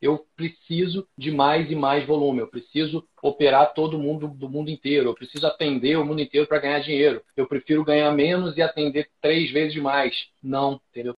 eu preciso de mais e mais volume, eu preciso operar todo mundo do mundo inteiro, eu preciso atender o mundo inteiro para ganhar dinheiro. Eu prefiro ganhar menos e atender três vezes mais. Não, entendeu?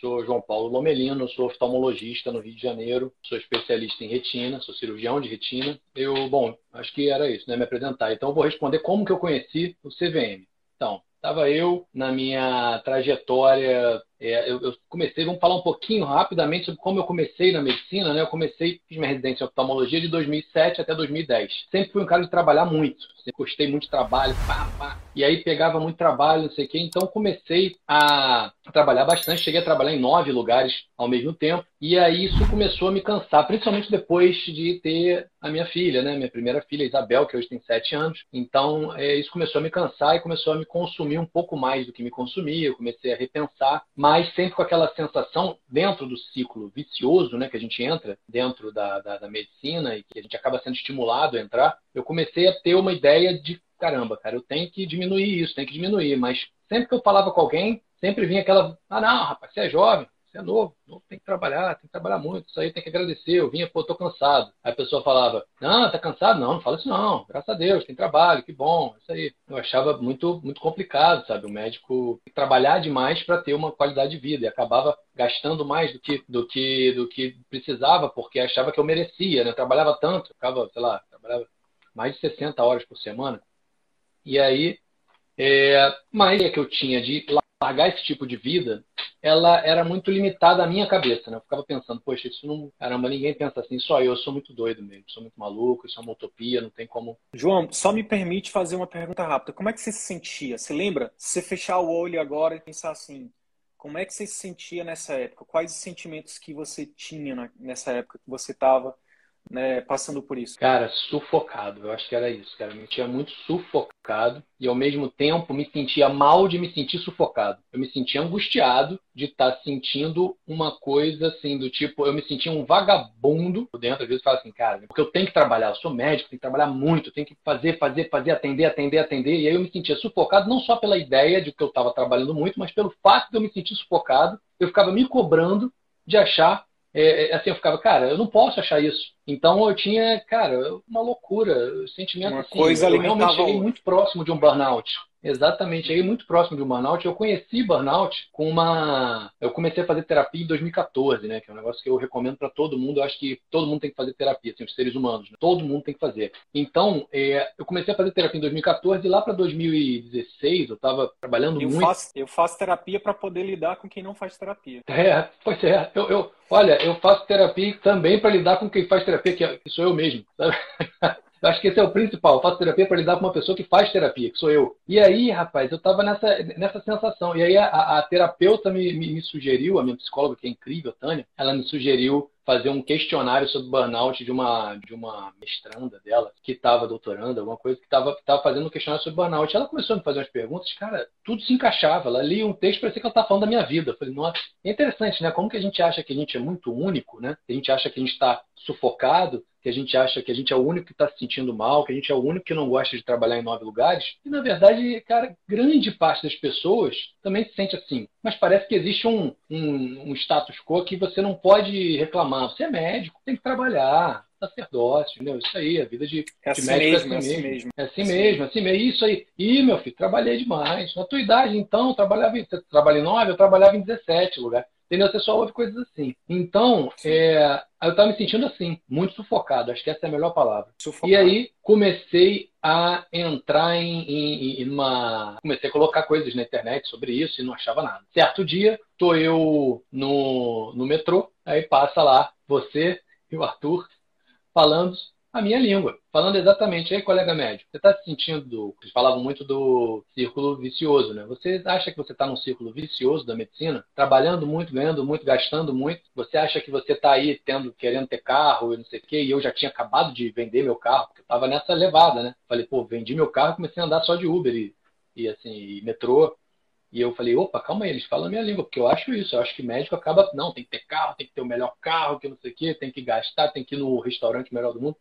Sou João Paulo Lomelino, sou oftalmologista no Rio de Janeiro, sou especialista em retina, sou cirurgião de retina. Eu, bom, acho que era isso, né, me apresentar. Então eu vou responder como que eu conheci o CVM. Então, Estava eu na minha trajetória. É, eu, eu, comecei, vamos falar um pouquinho rapidamente sobre como eu comecei na medicina. Né? Eu comecei, fiz minha residência em oftalmologia de 2007 até 2010. Sempre fui um cara de trabalhar muito. Sempre gostei muito de trabalho. Pá, pá. E aí pegava muito trabalho, não sei o quê. Então comecei a trabalhar bastante. Cheguei a trabalhar em nove lugares ao mesmo tempo. E aí isso começou a me cansar, principalmente depois de ter a minha filha, né? Minha primeira filha, Isabel, que hoje tem sete anos. Então é, isso começou a me cansar e começou a me consumir um pouco mais do que me consumia. Eu comecei a repensar, mas sempre com aquela sensação dentro do ciclo vicioso, né? Que a gente entra dentro da, da, da medicina e que a gente acaba sendo estimulado a entrar. Eu comecei a ter uma ideia de caramba, cara, eu tenho que diminuir isso, tenho que diminuir. Mas sempre que eu falava com alguém, sempre vinha aquela, ah não, rapaz, você é jovem, é novo, novo, tem que trabalhar, tem que trabalhar muito, isso aí tem que agradecer. Eu vinha, pô, tô cansado. Aí a pessoa falava, não, tá cansado? Não, não fala isso não, graças a Deus, tem trabalho, que bom, isso aí. Eu achava muito, muito complicado, sabe? O médico trabalhar demais para ter uma qualidade de vida e acabava gastando mais do que, do que, do que precisava, porque achava que eu merecia, né? Eu trabalhava tanto, ficava, sei lá, trabalhava mais de 60 horas por semana. E aí, é, uma ideia que eu tinha de largar esse tipo de vida, ela era muito limitada à minha cabeça, né? Eu ficava pensando, poxa, isso não. Caramba, ninguém pensa assim, só eu, eu sou muito doido mesmo, sou muito maluco, isso é uma utopia, não tem como. João, só me permite fazer uma pergunta rápida. Como é que você se sentia? Você lembra? Se você fechar o olho agora e pensar assim, como é que você se sentia nessa época? Quais os sentimentos que você tinha nessa época que você estava né, passando por isso? Cara, sufocado. Eu acho que era isso, cara. Me sentia muito sufocado e ao mesmo tempo me sentia mal de me sentir sufocado. Eu me sentia angustiado de estar tá sentindo uma coisa assim do tipo, eu me sentia um vagabundo dentro, às vezes falo assim, cara, porque eu tenho que trabalhar, eu sou médico, tenho que trabalhar muito, tenho que fazer, fazer, fazer, atender, atender, atender. E aí eu me sentia sufocado não só pela ideia de que eu estava trabalhando muito, mas pelo fato de eu me sentir sufocado, eu ficava me cobrando de achar é, é, assim, eu ficava, cara, eu não posso achar isso. Então eu tinha, cara, uma loucura, sentimento uma assim. Coisa eu realmente cheguei muito próximo de um burnout. Exatamente, cheguei muito próximo de um burnout. Eu conheci burnout com uma. Eu comecei a fazer terapia em 2014, né? Que é um negócio que eu recomendo para todo mundo. Eu acho que todo mundo tem que fazer terapia, assim, os seres humanos. Né? Todo mundo tem que fazer. Então, é... eu comecei a fazer terapia em 2014 e lá para 2016 eu estava trabalhando eu muito. Faço, eu faço terapia para poder lidar com quem não faz terapia. É, pois é. Eu, eu, olha, eu faço terapia também para lidar com quem faz terapia, que, que sou eu mesmo. Sabe? Eu acho que esse é o principal. Eu faço terapia para lidar com uma pessoa que faz terapia, que sou eu. E aí, rapaz, eu estava nessa, nessa sensação. E aí a, a terapeuta me, me, me, sugeriu, a minha psicóloga, que é incrível, Tânia, ela me sugeriu fazer um questionário sobre burnout de uma, de uma mestranda dela, que estava doutorando, alguma coisa, que estava fazendo um questionário sobre burnout. Ela começou a me fazer umas perguntas, cara, tudo se encaixava. Ela lia um texto, parecia que ela estava falando da minha vida. Eu falei, nossa, é interessante, né? Como que a gente acha que a gente é muito único, né? A gente acha que a gente está sufocado, que a gente acha que a gente é o único que está se sentindo mal, que a gente é o único que não gosta de trabalhar em nove lugares. E, na verdade, cara, grande parte das pessoas também se sente assim. Mas parece que existe um, um, um status quo que você não pode reclamar. Você é médico, tem que trabalhar, sacerdócio, entendeu? Isso aí, a vida de, é de assim médico mesmo, é assim, é mesmo. mesmo. É assim, assim mesmo, assim mesmo. Isso aí. Ih, meu filho, trabalhei demais. Na tua idade, então, eu trabalhava, você trabalha em nove, eu trabalhava em 17 lugar. Entendeu? Você só ouve coisas assim. Então, é, eu estava me sentindo assim, muito sufocado. Acho que essa é a melhor palavra. Sufocado. E aí comecei a entrar em, em, em, uma. Comecei a colocar coisas na internet sobre isso e não achava nada. Certo dia, tô eu no, no metrô, aí passa lá você e o Arthur falando a minha língua, falando exatamente. Aí, colega médico, você está se sentindo. Eles falavam muito do círculo vicioso, né? Você acha que você está num círculo vicioso da medicina, trabalhando muito, ganhando muito, gastando muito? Você acha que você está aí tendo, querendo ter carro e não sei o quê? E eu já tinha acabado de vender meu carro, porque eu estava nessa levada, né? Falei, pô, vendi meu carro comecei a andar só de Uber e, e assim, e metrô. E eu falei, opa, calma aí, eles falam a minha língua, porque eu acho isso, eu acho que médico acaba, não, tem que ter carro, tem que ter o melhor carro, que não sei o quê, tem que gastar, tem que ir no restaurante melhor do mundo.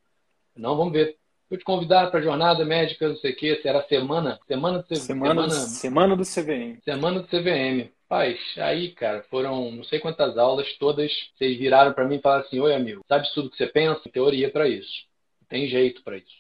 Não, vamos ver. Vou te convidar para a jornada médica, não sei o quê, se era semana, semana do semana, semana, semana do CVM. Semana do CVM. Paz, aí, cara, foram não sei quantas aulas, todas vocês viraram para mim e falaram assim: Oi, amigo, sabe tudo que você pensa? Teoria para isso. Tem jeito para isso.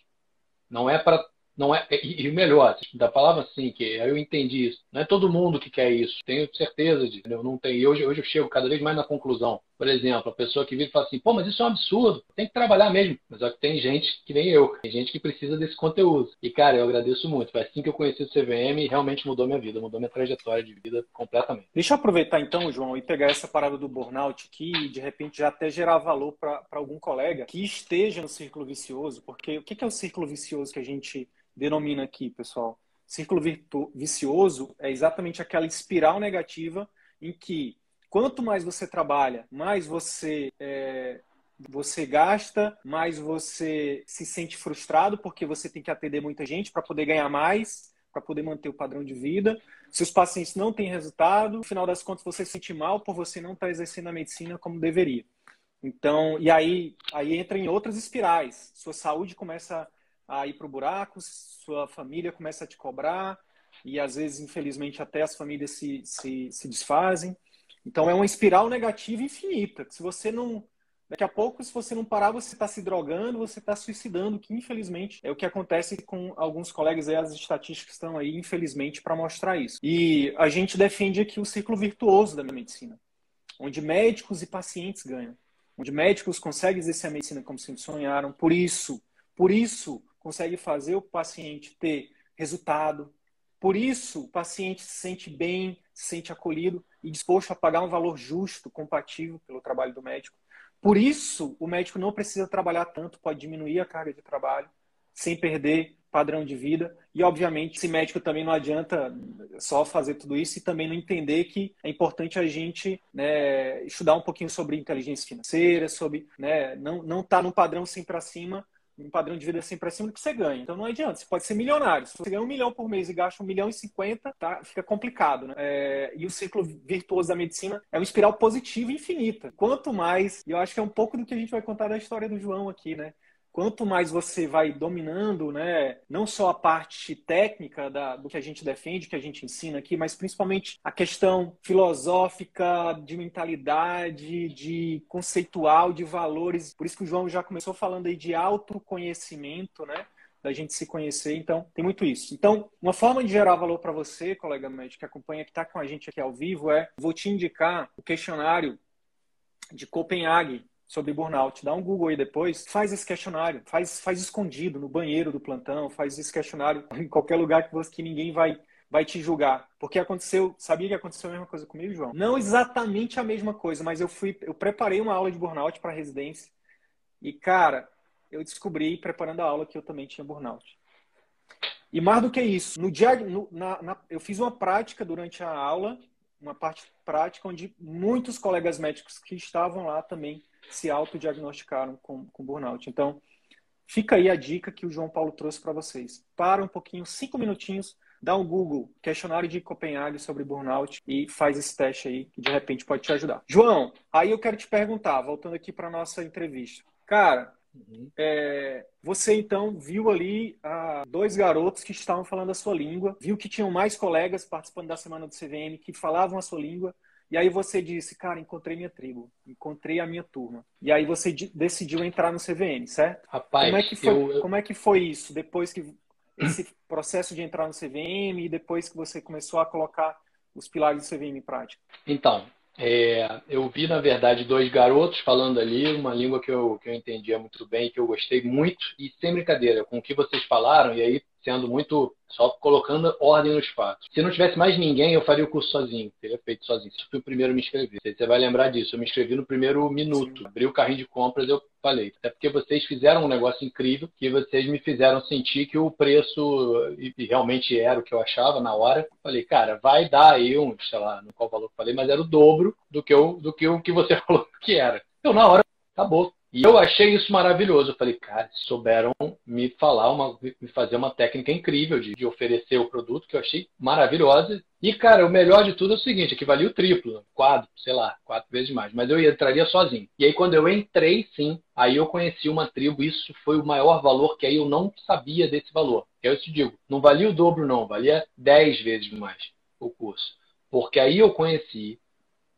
Não é para não é, e, o melhor, da palavra assim, que eu entendi isso. Não é todo mundo que quer isso. Tenho certeza de. Eu não tenho. Hoje, hoje eu chego cada vez mais na conclusão. Por exemplo, a pessoa que vive e fala assim, pô, mas isso é um absurdo, tem que trabalhar mesmo. Mas que tem gente que nem eu, tem gente que precisa desse conteúdo. E, cara, eu agradeço muito. Foi assim que eu conheci o CVM e realmente mudou minha vida, mudou minha trajetória de vida completamente. Deixa eu aproveitar então, João, e pegar essa parada do burnout aqui e de repente já até gerar valor para algum colega que esteja no círculo vicioso, porque o que é o círculo vicioso que a gente denomina aqui, pessoal. Círculo vicioso é exatamente aquela espiral negativa em que quanto mais você trabalha, mais você é, você gasta, mais você se sente frustrado porque você tem que atender muita gente para poder ganhar mais, para poder manter o padrão de vida. Seus pacientes não têm resultado, no final das contas você se sente mal por você não estar tá exercendo a medicina como deveria. Então, e aí, aí entra em outras espirais. Sua saúde começa a ir para o buraco, sua família começa a te cobrar, e às vezes, infelizmente, até as famílias se, se, se desfazem. Então é uma espiral negativa infinita. Se você não. Daqui a pouco, se você não parar, você está se drogando, você está suicidando, que infelizmente é o que acontece com alguns colegas aí, as estatísticas estão aí, infelizmente, para mostrar isso. E a gente defende aqui o ciclo virtuoso da medicina, onde médicos e pacientes ganham, onde médicos conseguem exercer a medicina como sempre sonharam. Por isso, por isso, consegue fazer o paciente ter resultado. Por isso, o paciente se sente bem, se sente acolhido e disposto a pagar um valor justo, compatível pelo trabalho do médico. Por isso, o médico não precisa trabalhar tanto, pode diminuir a carga de trabalho sem perder padrão de vida. E, obviamente, esse médico também não adianta só fazer tudo isso e também não entender que é importante a gente né, estudar um pouquinho sobre inteligência financeira, sobre né, não estar tá num padrão sempre acima, um padrão de vida sempre acima do que você ganha. Então não adianta, você pode ser milionário. Se você ganha um milhão por mês e gasta um milhão e cinquenta, tá, fica complicado, né? É, e o ciclo virtuoso da medicina é uma espiral positiva infinita. Quanto mais, e eu acho que é um pouco do que a gente vai contar da história do João aqui, né? Quanto mais você vai dominando, né, não só a parte técnica da, do que a gente defende, que a gente ensina aqui, mas principalmente a questão filosófica, de mentalidade, de conceitual, de valores. Por isso que o João já começou falando aí de autoconhecimento, né? da gente se conhecer, então tem muito isso. Então, uma forma de gerar valor para você, colega médico que acompanha, que está com a gente aqui ao vivo, é vou te indicar o questionário de Copenhague, sobre burnout. Dá um Google aí depois, faz esse questionário, faz, faz escondido no banheiro do plantão, faz esse questionário em qualquer lugar que, você, que ninguém vai vai te julgar. Porque aconteceu, sabia que aconteceu a mesma coisa comigo, João? Não exatamente a mesma coisa, mas eu fui, eu preparei uma aula de burnout para residência. E cara, eu descobri preparando a aula que eu também tinha burnout. E mais do que isso, no dia, no, na, na, eu fiz uma prática durante a aula, uma parte prática onde muitos colegas médicos que estavam lá também se autodiagnosticaram com, com burnout. Então, fica aí a dica que o João Paulo trouxe para vocês. Para um pouquinho, cinco minutinhos, dá um Google, questionário de Copenhague sobre burnout e faz esse teste aí, que de repente pode te ajudar. João, aí eu quero te perguntar, voltando aqui para nossa entrevista. Cara, uhum. é, você então viu ali ah, dois garotos que estavam falando a sua língua, viu que tinham mais colegas participando da semana do CVM que falavam a sua língua, e aí você disse, cara, encontrei minha tribo, encontrei a minha turma. E aí você decidiu entrar no CVM, certo? Rapaz, como é que foi, eu... como é que foi isso depois que esse processo de entrar no CVM e depois que você começou a colocar os pilares do CVM em prática? Então, É, eu vi, na verdade, dois garotos falando ali, uma língua que eu, que eu entendia muito bem, que eu gostei muito, e sem brincadeira, com o que vocês falaram, e aí sendo muito só colocando ordem nos fatos. Se não tivesse mais ninguém, eu faria o curso sozinho, teria feito sozinho. Fui o primeiro a me inscrever. Você vai lembrar disso. Eu me inscrevi no primeiro minuto. Abri o carrinho de compras, eu falei. Até porque vocês fizeram um negócio incrível que vocês me fizeram sentir que o preço, e realmente era o que eu achava na hora. Falei, cara, vai dar aí um, sei lá, no qual valor que eu falei, mas era o dobro do que, eu, do que o que você falou que era. Então, na hora, acabou. E eu achei isso maravilhoso. Eu falei, cara, souberam me falar, uma, me fazer uma técnica incrível de, de, oferecer o produto que eu achei maravilhosa. E, cara, o melhor de tudo é o seguinte, é que valia o triplo, quatro, sei lá, quatro vezes mais. Mas eu entraria sozinho. E aí, quando eu entrei, sim, aí eu conheci uma tribo. Isso foi o maior valor, que aí eu não sabia desse valor. Eu te digo, não valia o dobro, não. Valia dez vezes mais o curso. Porque aí eu conheci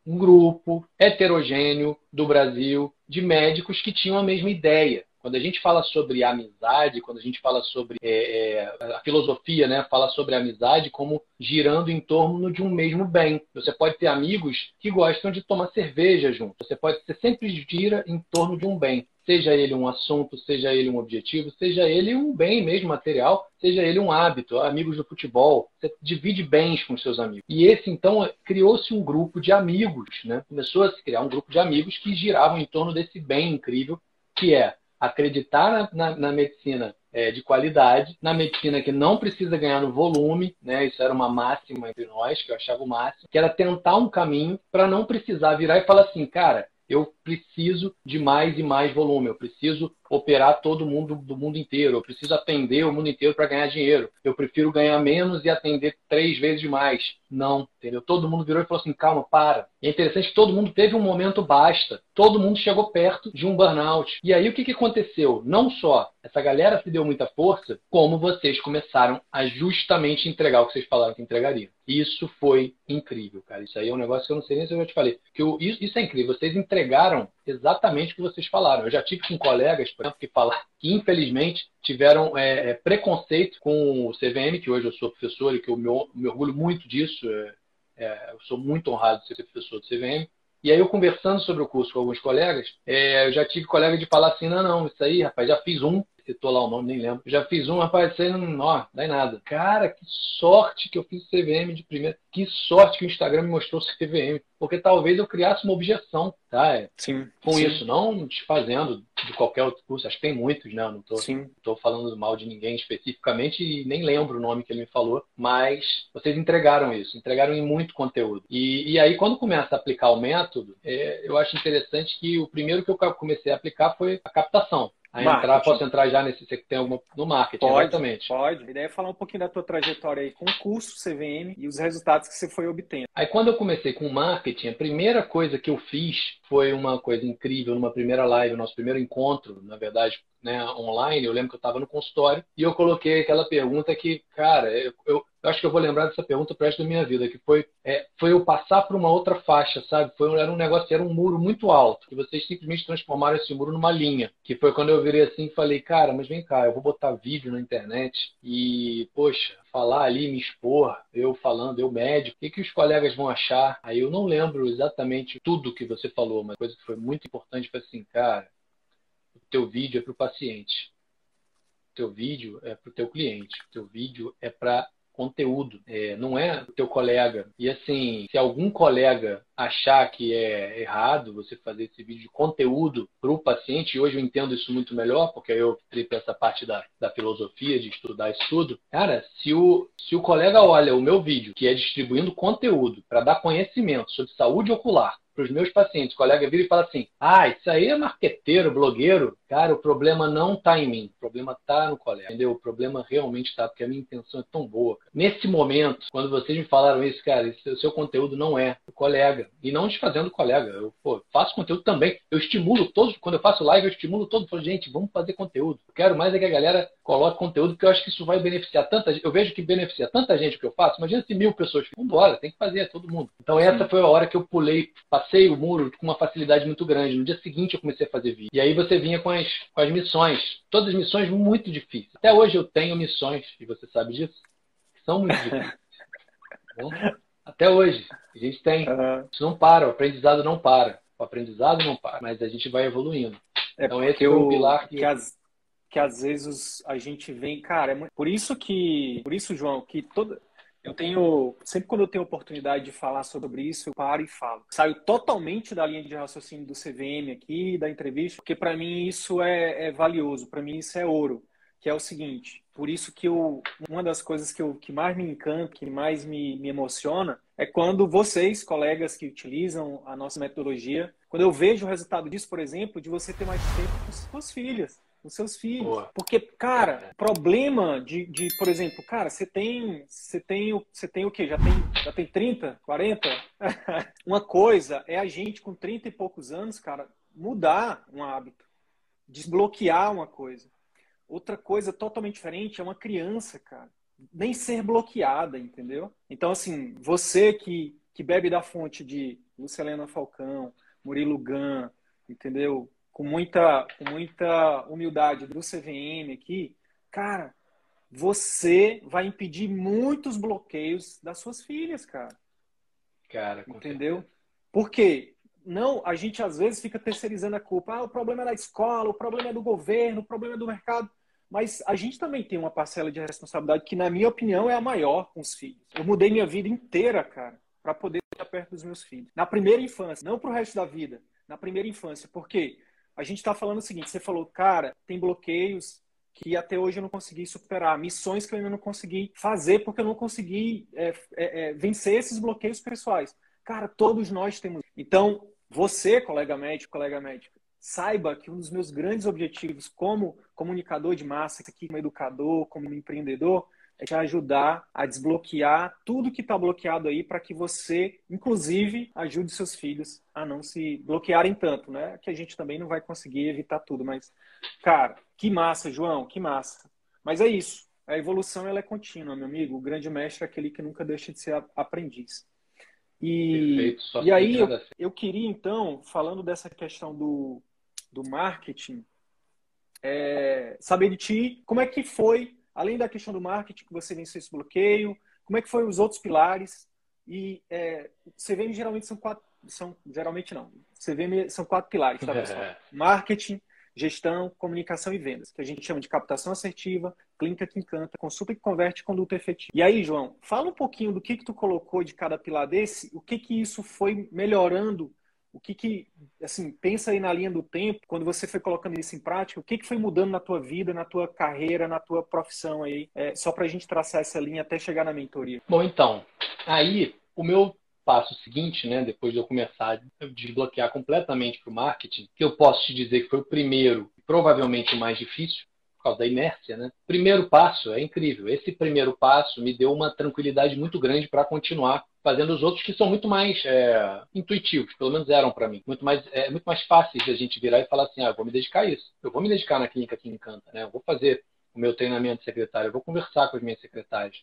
um grupo heterogêneo do Brasil de médicos que tinham a mesma ideia. Quando a gente fala sobre amizade, quando a gente fala sobre é, é, a filosofia, né, fala sobre amizade como girando em torno de um mesmo bem. Você pode ter amigos que gostam de tomar cerveja junto. Você pode ser sempre gira em torno de um bem seja ele um assunto, seja ele um objetivo, seja ele um bem mesmo material, seja ele um hábito, amigos do futebol, você divide bens com seus amigos. E esse, então, criou-se um grupo de amigos, né? Começou a se criar um grupo de amigos que giravam em torno desse bem incrível, que é acreditar na, na, na medicina é, de qualidade, na medicina que não precisa ganhar no volume, né? Isso era uma máxima entre nós, que eu achava o máximo, que era tentar um caminho para não precisar virar e falar assim, cara, eu preciso de mais e mais volume, eu preciso operar todo mundo do mundo inteiro, eu preciso atender o mundo inteiro para ganhar dinheiro, eu prefiro ganhar menos e atender três vezes mais. Não, entendeu? Todo mundo virou e falou assim: calma, para. E é interessante que todo mundo teve um momento basta, todo mundo chegou perto de um burnout. E aí o que, que aconteceu? Não só essa galera se deu muita força, como vocês começaram a justamente entregar o que vocês falaram que entregariam. Isso foi incrível, cara. Isso aí é um negócio que eu não sei nem se eu já te falei. Que eu, isso, isso é incrível. Vocês entregaram exatamente o que vocês falaram. Eu já tive com colegas, por exemplo, que falaram que, infelizmente, tiveram é, é preconceito com o CVM, que hoje eu sou professor e que eu me, me orgulho muito disso. É, é, eu sou muito honrado de ser professor do CVM. E aí, eu conversando sobre o curso com alguns colegas, é, eu já tive colega de falar assim: não, não, isso aí, rapaz, já fiz um, citou lá o nome, nem lembro. já fiz um, rapaz, isso aí não, ó, dá em nada. Cara, que sorte que eu fiz CVM de primeira. Que sorte que o Instagram me mostrou CVM. Porque talvez eu criasse uma objeção, tá? É, sim. Com sim. isso, não desfazendo de qualquer outro curso. Acho que tem muitos, né? Não estou falando mal de ninguém especificamente e nem lembro o nome que ele me falou. Mas vocês entregaram isso, entregaram em muito conteúdo. E, e aí, quando começa a aplicar o método, é, eu acho interessante que o primeiro que eu comecei a aplicar foi a captação a entrar, posso entrar já nesse, você tem alguma, no marketing, pode, exatamente. Pode, a ideia é falar um pouquinho da tua trajetória aí com o curso CVM e os resultados que você foi obtendo. Aí quando eu comecei com marketing, a primeira coisa que eu fiz foi uma coisa incrível, numa primeira live, nosso primeiro encontro, na verdade, né, online, eu lembro que eu estava no consultório e eu coloquei aquela pergunta que, cara, eu, eu, acho que eu vou lembrar dessa pergunta pro resto da minha vida, que foi, é, foi eu passar por uma outra faixa, sabe? Foi, era um negócio, era um muro muito alto, que vocês simplesmente transformaram esse muro numa linha. Que foi quando eu virei assim e falei, cara, mas vem cá, eu vou botar vídeo na internet e, poxa, falar ali, me expor, eu falando, eu médico, o que, que os colegas vão achar? Aí eu não lembro exatamente tudo que você falou, mas coisa que foi muito importante foi assim, cara, teu vídeo é para o paciente. Teu vídeo é para o teu cliente. Teu vídeo é para conteúdo, é, não é o teu colega. E assim, se algum colega achar que é errado você fazer esse vídeo de conteúdo para o paciente, e hoje eu entendo isso muito melhor, porque eu tripo essa parte da, da filosofia, de estudar isso tudo. Cara, se o, se o colega olha o meu vídeo, que é distribuindo conteúdo para dar conhecimento sobre saúde ocular, para os meus pacientes, o colega vira e fala assim: ah, isso aí é marqueteiro, blogueiro. Cara, o problema não está em mim, o problema está no colega, entendeu? O problema realmente está, porque a minha intenção é tão boa. Cara. Nesse momento, quando vocês me falaram isso, cara, esse, o seu conteúdo não é o colega. E não desfazendo o colega. Eu pô, faço conteúdo também. Eu estimulo todos, quando eu faço live, eu estimulo todos. Falo, gente, vamos fazer conteúdo. Eu quero mais é que a galera coloque conteúdo, porque eu acho que isso vai beneficiar tanta gente. Eu vejo que beneficia tanta gente o que eu faço. Imagina se mil pessoas. Vambora, tem que fazer, todo mundo. Então, essa foi a hora que eu pulei, passei o muro com uma facilidade muito grande. No dia seguinte eu comecei a fazer vídeo. E aí você vinha com as, com as missões. Todas as missões muito difíceis. Até hoje eu tenho missões, e você sabe disso, que são muito difíceis. Até hoje. A gente tem. Uhum. Isso não para, o aprendizado não para. O aprendizado não para, mas a gente vai evoluindo. É então esse é o pilar que... que as que às vezes a gente vem, cara, é por isso que, por isso, João, que toda eu tenho, sempre quando eu tenho oportunidade de falar sobre isso, eu paro e falo. Saio totalmente da linha de raciocínio do CVM aqui, da entrevista, porque para mim isso é, é valioso, para mim isso é ouro, que é o seguinte, por isso que eu, uma das coisas que, eu, que mais me encanta, que mais me, me emociona, é quando vocês, colegas que utilizam a nossa metodologia, quando eu vejo o resultado disso, por exemplo, de você ter mais tempo com suas filhas os seus filhos. Boa. Porque, cara, é. problema de, de, por exemplo, cara, você tem, você tem, você tem o quê? Já tem, já tem 30, 40? uma coisa é a gente com 30 e poucos anos, cara, mudar um hábito, desbloquear uma coisa. Outra coisa totalmente diferente é uma criança, cara, nem ser bloqueada, entendeu? Então, assim, você que, que bebe da fonte de Lucilena Falcão, Murilo Gun, entendeu? Com muita, com muita humildade do CVM aqui, cara, você vai impedir muitos bloqueios das suas filhas, cara. Cara, entendeu? Certeza. Por quê? Não, a gente às vezes fica terceirizando a culpa. Ah, o problema é da escola, o problema é do governo, o problema é do mercado. Mas a gente também tem uma parcela de responsabilidade que, na minha opinião, é a maior com os filhos. Eu mudei minha vida inteira, cara, para poder estar perto dos meus filhos. Na primeira infância, não para o resto da vida. Na primeira infância. Por quê? A gente está falando o seguinte: você falou, cara, tem bloqueios que até hoje eu não consegui superar, missões que eu ainda não consegui fazer porque eu não consegui é, é, é, vencer esses bloqueios pessoais. Cara, todos nós temos. Então, você, colega médico, colega médica, saiba que um dos meus grandes objetivos como comunicador de massa, aqui como educador, como empreendedor, é te ajudar a desbloquear tudo que está bloqueado aí para que você, inclusive, ajude seus filhos a não se bloquearem tanto, né? Que a gente também não vai conseguir evitar tudo, mas, cara, que massa, João, que massa. Mas é isso. A evolução ela é contínua, meu amigo. O grande mestre é aquele que nunca deixa de ser aprendiz. E, e aí eu, eu, queria então, falando dessa questão do, do marketing, é, saber de ti como é que foi além da questão do marketing que você venceu esse bloqueio, como é que foi os outros pilares? E é, CVM geralmente são quatro, são geralmente não. CVM são quatro pilares, tá pessoal? É. Marketing, gestão, comunicação e vendas, que a gente chama de captação assertiva, clínica que encanta, consulta que converte, conduta efetiva. E aí, João, fala um pouquinho do que que tu colocou de cada pilar desse, o que que isso foi melhorando o que que, assim, pensa aí na linha do tempo, quando você foi colocando isso em prática, o que que foi mudando na tua vida, na tua carreira, na tua profissão aí, é, só para a gente traçar essa linha até chegar na mentoria? Bom, então, aí o meu passo seguinte, né, depois de eu começar a desbloquear completamente para o marketing, que eu posso te dizer que foi o primeiro, provavelmente o mais difícil, por causa da inércia, né? Primeiro passo é incrível. Esse primeiro passo me deu uma tranquilidade muito grande para continuar fazendo os outros que são muito mais é, intuitivos, pelo menos eram para mim, muito mais é muito mais fáceis a gente virar e falar assim, ah, vou me dedicar a isso, eu vou me dedicar na clínica que encanta, né? Eu vou fazer o meu treinamento secretário, eu vou conversar com as minhas secretárias,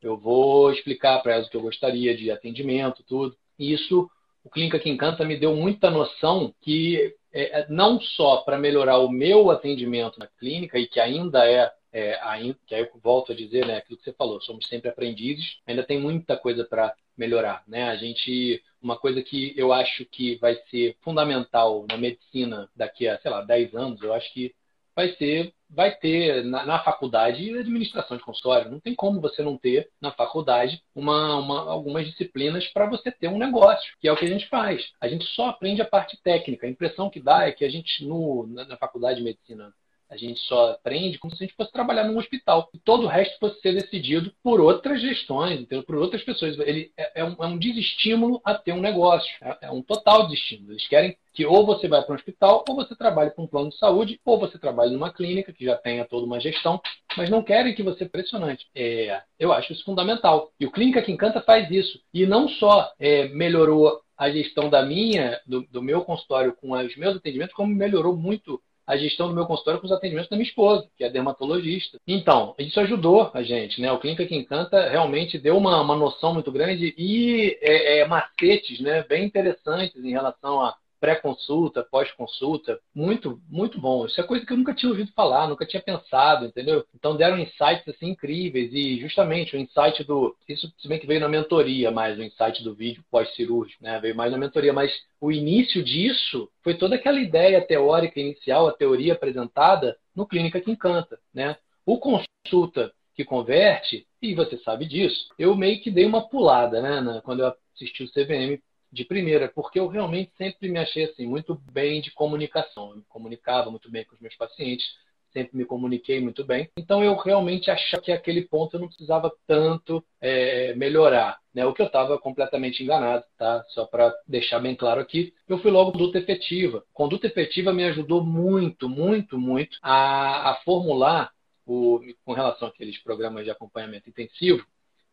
eu vou explicar para elas o que eu gostaria de atendimento, tudo. E isso, o Clínica que Encanta me deu muita noção que é, é não só para melhorar o meu atendimento na clínica, e que ainda é é, ainda, que aí eu volto a dizer, né, aquilo que você falou, somos sempre aprendizes, ainda tem muita coisa para melhorar, né? A gente, uma coisa que eu acho que vai ser fundamental na medicina daqui a, sei lá, 10 anos, eu acho que vai ser, vai ter na, na faculdade administração de consultório. Não tem como você não ter na faculdade uma, uma algumas disciplinas para você ter um negócio, que é o que a gente faz. A gente só aprende a parte técnica. A impressão que dá é que a gente no, na, na faculdade de medicina a gente só aprende como se a gente fosse trabalhar num hospital. E todo o resto fosse ser decidido por outras gestões, por outras pessoas. Ele é, é, um, é um, desestímulo a ter um negócio. É, é, um total desestímulo. Eles querem que ou você vá para um hospital, ou você trabalhe com um plano de saúde, ou você trabalhe numa clínica que já tenha toda uma gestão, mas não querem que você pressionante. É, eu acho isso fundamental. E o Clínica que Encanta faz isso. E não só é, melhorou a gestão da minha, do, do meu consultório com os meus atendimentos, como melhorou muito a gestão do meu consultório com os atendimentos da minha esposa, que é dermatologista. Então, isso ajudou a gente, né? O Clínica que Encanta realmente deu uma, uma noção muito grande e é, é, macetes né, bem interessantes em relação a pré-consulta, pós-consulta, muito, muito bom. Isso é coisa que eu nunca tinha ouvido falar, nunca tinha pensado, entendeu? Então deram insights assim incríveis e justamente o insight do, isso se bem que veio na mentoria mais o insight do vídeo pós-cirúrgico, né? Veio mais na mentoria, mas o início disso foi toda aquela ideia teórica inicial, a teoria apresentada no Clínica que Encanta, né? O consulta que converte, e você sabe disso, eu meio que dei uma pulada, né, quando eu assisti o CVM de primeira, porque eu realmente sempre me achei assim muito bem de comunicação. Eu comunicava muito bem com os meus pacientes, sempre me comuniquei muito bem. Então eu realmente achava que aquele ponto eu não precisava tanto é, melhorar, né? O que eu estava completamente enganado, tá? Só para deixar bem claro aqui, eu fui logo conduta efetiva. Conduta efetiva me ajudou muito, muito, muito a, a formular o, com relação àqueles programas de acompanhamento intensivo,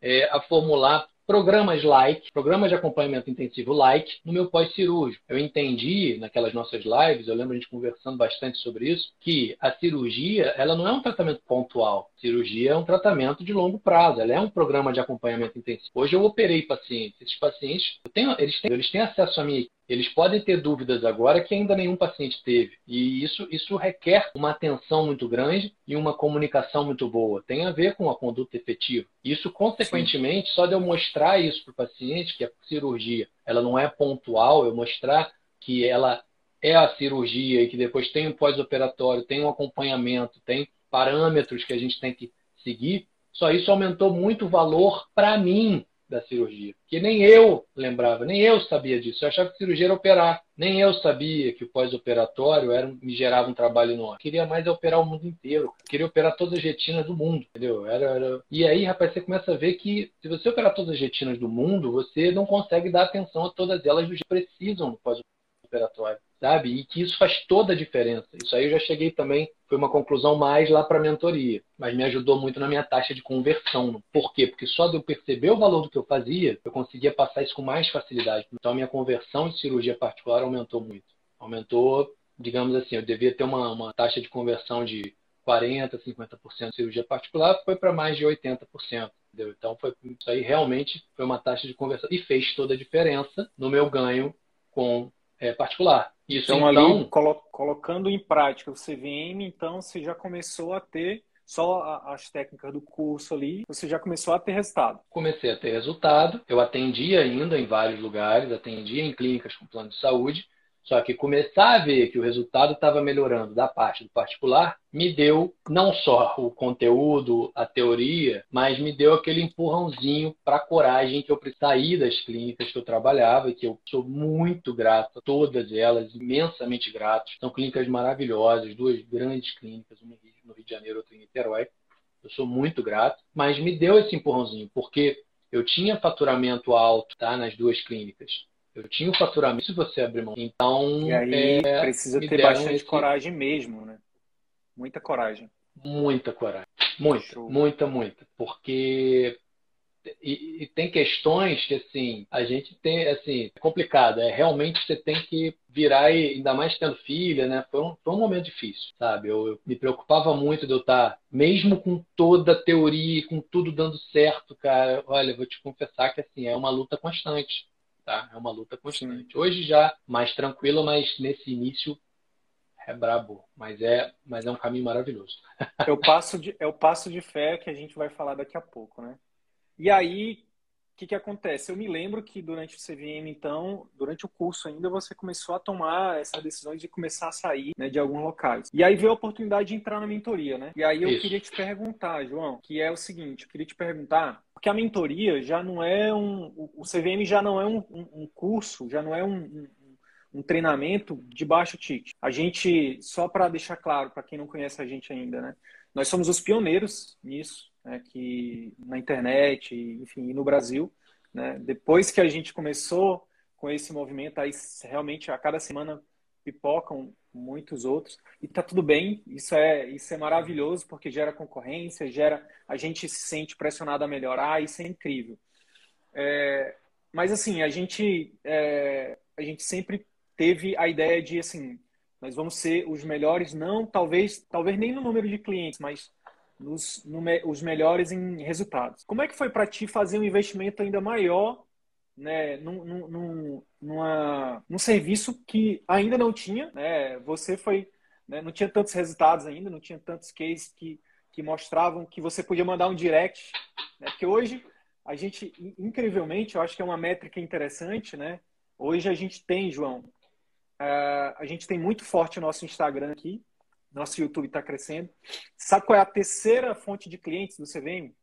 é, a formular programas like, programas de acompanhamento intensivo like, no meu pós-cirúrgico. Eu entendi naquelas nossas lives, eu lembro a gente conversando bastante sobre isso, que a cirurgia, ela não é um tratamento pontual. A cirurgia é um tratamento de longo prazo, ela é um programa de acompanhamento intensivo. Hoje eu operei pacientes, esses pacientes, tenho, eles, têm, eles têm acesso à minha eles podem ter dúvidas agora que ainda nenhum paciente teve. E isso, isso requer uma atenção muito grande e uma comunicação muito boa. Tem a ver com a conduta efetiva. Isso, consequentemente, Sim. só de eu mostrar isso para o paciente, que a cirurgia ela não é pontual, eu mostrar que ela é a cirurgia e que depois tem um pós-operatório, tem um acompanhamento, tem parâmetros que a gente tem que seguir, só isso aumentou muito o valor para mim da cirurgia. Que nem eu lembrava, nem eu sabia disso. Eu achava que cirurgia era operar. Nem eu sabia que o pós-operatório era, me gerava um trabalho enorme. Queria mais operar o mundo inteiro. Queria operar todas as retinas do mundo, entendeu? Era, era... E aí, rapaz, você começa a ver que se você operar todas as retinas do mundo, você não consegue dar atenção a todas elas que precisam pós-operatório sabe? E que isso faz toda a diferença. Isso aí eu já cheguei também, foi uma conclusão mais lá para a mentoria, mas me ajudou muito na minha taxa de conversão. Por quê? Porque só de eu perceber o valor do que eu fazia, eu conseguia passar isso com mais facilidade. Então a minha conversão de cirurgia particular aumentou muito. Aumentou, digamos assim, eu devia ter uma, uma taxa de conversão de 40%, 50% de cirurgia particular, foi para mais de 80%. Entendeu? Então, foi, isso aí realmente foi uma taxa de conversão e fez toda a diferença no meu ganho com é, particular. Isso, então, então ali, colo colocando em prática o CVM, então você já começou a ter só as técnicas do curso ali, você já começou a ter resultado? Comecei a ter resultado. Eu atendi ainda em vários lugares, atendia em clínicas com plano de saúde, só que começar a ver que o resultado estava melhorando da parte do particular me deu não só o conteúdo, a teoria, mas me deu aquele empurrãozinho para a coragem que eu sair das clínicas que eu trabalhava e que eu sou muito grato a todas elas, imensamente grato. São clínicas maravilhosas, duas grandes clínicas, uma no Rio de Janeiro, outra em Niterói. Eu sou muito grato, mas me deu esse empurrãozinho, porque eu tinha faturamento alto tá, nas duas clínicas eu tinha o faturamento se você abrir mão. Então. E aí é, precisa ter bastante esse... coragem mesmo, né? Muita coragem. Muita coragem. Muita, Show. muita, muita. Porque. E, e, tem questões que, assim, a gente tem, assim, é complicado. É realmente você tem que virar, e ainda mais tendo filha, né? Foi um, foi um momento difícil, sabe? Eu, eu me preocupava muito de eu estar, mesmo com toda a teoria, com tudo dando certo, cara. Olha, vou te confessar que, assim, é uma luta constante tá? É uma luta constante. Sim. Hoje já mais tranquilo, mas nesse início é brabo, mas é, mas é um caminho maravilhoso. é o passo de, é o passo de fé que a gente vai falar daqui a pouco, né? E aí, o que, que acontece? Eu me lembro que durante o CVM, então, durante o curso ainda, você começou a tomar essas decisões de começar a sair né, de alguns locais. E aí veio a oportunidade de entrar na mentoria, né? E aí eu Isso. queria te perguntar, João, que é o seguinte, eu queria te perguntar, porque a mentoria já não é um... O CVM já não é um, um curso, já não é um, um treinamento de baixo ticket. A gente, só para deixar claro, para quem não conhece a gente ainda, né? Nós somos os pioneiros nisso, né, que na internet, enfim, no Brasil. Né, depois que a gente começou com esse movimento, aí realmente a cada semana pipocam muitos outros e tá tudo bem. Isso é isso é maravilhoso porque gera concorrência, gera a gente se sente pressionado a melhorar. Isso é incrível. É, mas assim a gente é, a gente sempre teve a ideia de assim nós vamos ser os melhores não talvez talvez nem no número de clientes, mas nos, no, os melhores em resultados. Como é que foi para ti fazer um investimento ainda maior né, num, num, numa, num serviço que ainda não tinha, né? Você foi, né, não tinha tantos resultados ainda, não tinha tantos cases que, que mostravam que você podia mandar um direct, né? Porque hoje a gente, incrivelmente, eu acho que é uma métrica interessante, né? Hoje a gente tem, João, uh, a gente tem muito forte o nosso Instagram aqui, nosso YouTube está crescendo. Sabe qual é a terceira fonte de clientes do CVM?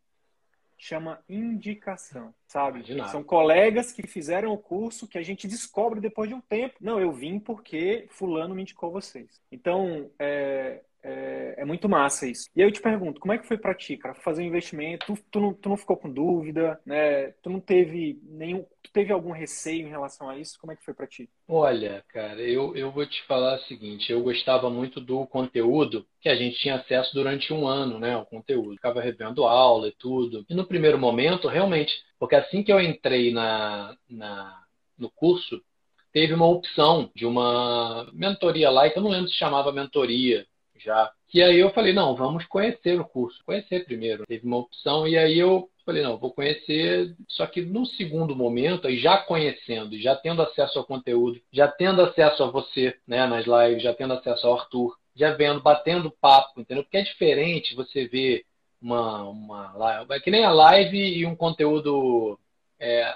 chama indicação, sabe? São colegas que fizeram o curso que a gente descobre depois de um tempo. Não, eu vim porque fulano me indicou vocês. Então, é, é, é, muito massa isso. E aí eu te pergunto, como é que foi para ti, cara, fazer um investimento? Tu, tu, não, tu não ficou com dúvida, né? Tu não teve nenhum, tu teve algum receio em relação a isso? Como é que foi para ti? Olha, cara, eu, eu vou te falar o seguinte, eu gostava muito do conteúdo que a gente tinha acesso durante um ano, né? O conteúdo, ficava revendo aula e tudo. E no primeiro momento, realmente, porque assim que eu entrei na, na no curso, teve uma opção de uma mentoria lá, que eu não lembro se chamava mentoria, já. E aí eu falei, não, vamos conhecer o curso, conhecer primeiro. Teve uma opção e aí eu falei, não, vou conhecer, só que no segundo momento, aí já conhecendo, já tendo acesso ao conteúdo, já tendo acesso a você, né, nas lives, já tendo acesso ao Arthur, já vendo, batendo papo, entendeu? Porque é diferente você ver uma, uma live, é que nem a live e um conteúdo é,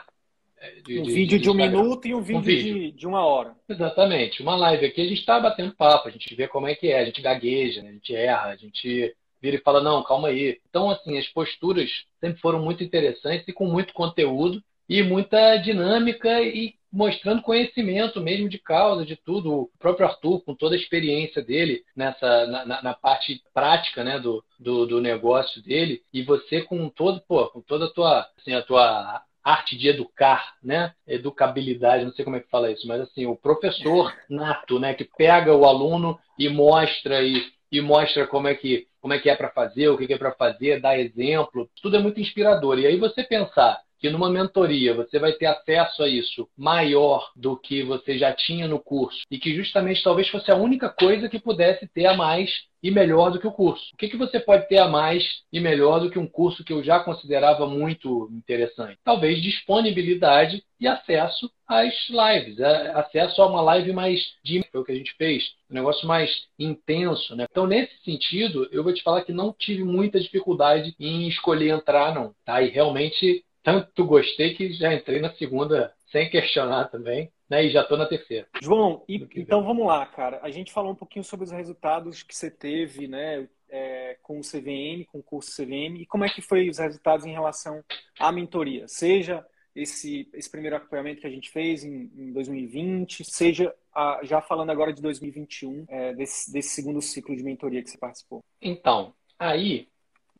de, um de, vídeo de, de um minuto e um vídeo, um vídeo. De, uma hora. Exatamente. Uma live aqui, a gente está batendo papo, a gente vê como é que é, a gente gagueja, né? a gente erra, a gente vira e fala, não, calma aí. Então, assim, as posturas sempre foram muito interessantes e com muito conteúdo e muita dinâmica e mostrando conhecimento mesmo de causa, de tudo. O próprio Arthur, com toda a experiência dele nessa na, na parte prática né, do, do, do, negócio dele, e você com todo, pô, com toda a tua, assim, a tua arte de educar, né? Educabilidade, não sei como é que fala isso, mas assim, o professor nato, né? Que pega o aluno e mostra e, e mostra como é que como é que é para fazer, o que é para fazer, dá exemplo, tudo é muito inspirador. E aí você pensar que numa mentoria você vai ter acesso a isso maior do que você já tinha no curso e que justamente talvez fosse a única coisa que pudesse ter a mais e melhor do que o curso. O que, que você pode ter a mais e melhor do que um curso que eu já considerava muito interessante? Talvez disponibilidade e acesso às lives, é, acesso a uma live mais de foi o que a gente fez, um negócio mais intenso, né? Então nesse sentido, eu vou te falar que não tive muita dificuldade em escolher entrar não, tá? E realmente tanto gostei que já entrei na segunda sem questionar também, né? E já estou na terceira. João, e, então vamos lá, cara. A gente falou um pouquinho sobre os resultados que você teve, né? É, com o CVM, com o curso CVM, e como é que foi os resultados em relação à mentoria? Seja esse, esse primeiro acompanhamento que a gente fez em, em 2020, seja a, já falando agora de 2021, é, desse, desse segundo ciclo de mentoria que você participou. Então, aí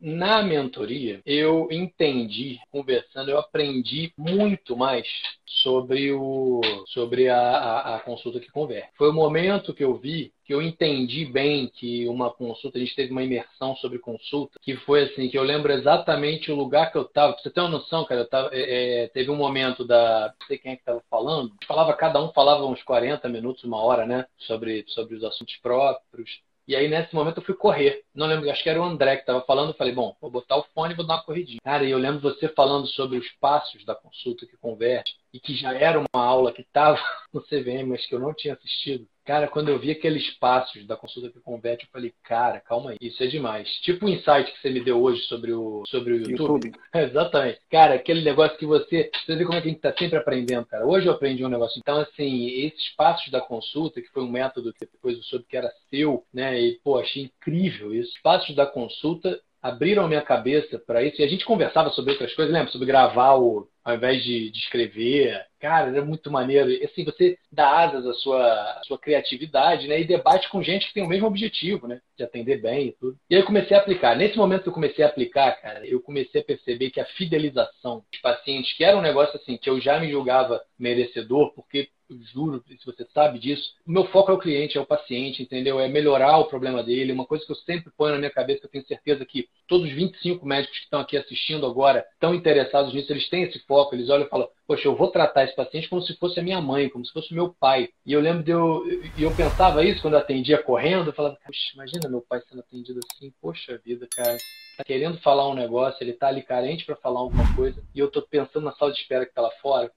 na mentoria, eu entendi, conversando, eu aprendi muito mais sobre, o, sobre a, a, a consulta que converte. Foi o momento que eu vi que eu entendi bem que uma consulta, a gente teve uma imersão sobre consulta, que foi assim, que eu lembro exatamente o lugar que eu estava. Você ter uma noção, cara, eu tava, é, é, teve um momento da. Não sei quem é que estava falando, falava, cada um falava uns 40 minutos, uma hora, né? Sobre, sobre os assuntos próprios. E aí, nesse momento, eu fui correr. Não lembro, acho que era o André que estava falando. Eu falei, bom, vou botar o fone e vou dar uma corridinha. Cara, e eu lembro você falando sobre os passos da consulta que converte, e que já era uma aula que estava no CVM, mas que eu não tinha assistido. Cara, quando eu vi aqueles passos da consulta que converte, eu falei, cara, calma aí, isso é demais. Tipo o insight que você me deu hoje sobre o, sobre o YouTube. YouTube. exatamente. Cara, aquele negócio que você. Você vê como é que a gente está sempre aprendendo, cara. Hoje eu aprendi um negócio. Então, assim, esses passos da consulta, que foi um método que depois eu soube que era seu, né? E, pô, achei incrível isso. Passos da consulta abriram a minha cabeça para isso. E a gente conversava sobre outras coisas, lembra? Sobre gravar o, ao invés de, de escrever. Cara, era muito maneiro. E, assim, você dá asas à sua, à sua criatividade, né? E debate com gente que tem o mesmo objetivo, né? De atender bem e tudo. E aí eu comecei a aplicar. Nesse momento que eu comecei a aplicar, cara, eu comecei a perceber que a fidelização dos pacientes, que era um negócio assim, que eu já me julgava merecedor, porque juro, se você sabe disso, o meu foco é o cliente, é o paciente, entendeu? É melhorar o problema dele. Uma coisa que eu sempre ponho na minha cabeça, que eu tenho certeza que todos os 25 médicos que estão aqui assistindo agora estão interessados nisso, eles têm esse foco, eles olham e falam, poxa, eu vou tratar esse paciente como se fosse a minha mãe, como se fosse o meu pai. E eu lembro de eu, e eu pensava isso quando eu atendia correndo, eu falava, poxa, imagina meu pai sendo atendido assim, poxa vida, cara tá querendo falar um negócio, ele tá ali carente para falar alguma coisa, e eu tô pensando na sala de espera que tá lá fora,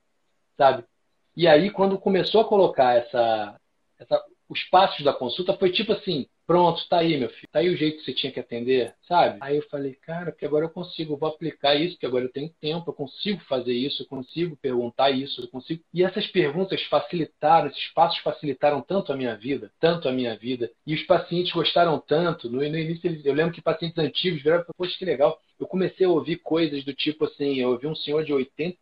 sabe? E aí, quando começou a colocar essa, essa, os passos da consulta, foi tipo assim: pronto, tá aí, meu filho, tá aí o jeito que você tinha que atender, sabe? Aí eu falei, cara, porque agora eu consigo, vou aplicar isso, porque agora eu tenho tempo, eu consigo fazer isso, eu consigo perguntar isso, eu consigo. E essas perguntas facilitaram, esses passos facilitaram tanto a minha vida, tanto a minha vida. E os pacientes gostaram tanto. No, início, eu lembro que pacientes antigos vieram e falaram, poxa, que legal eu comecei a ouvir coisas do tipo assim, eu ouvi um senhor de 80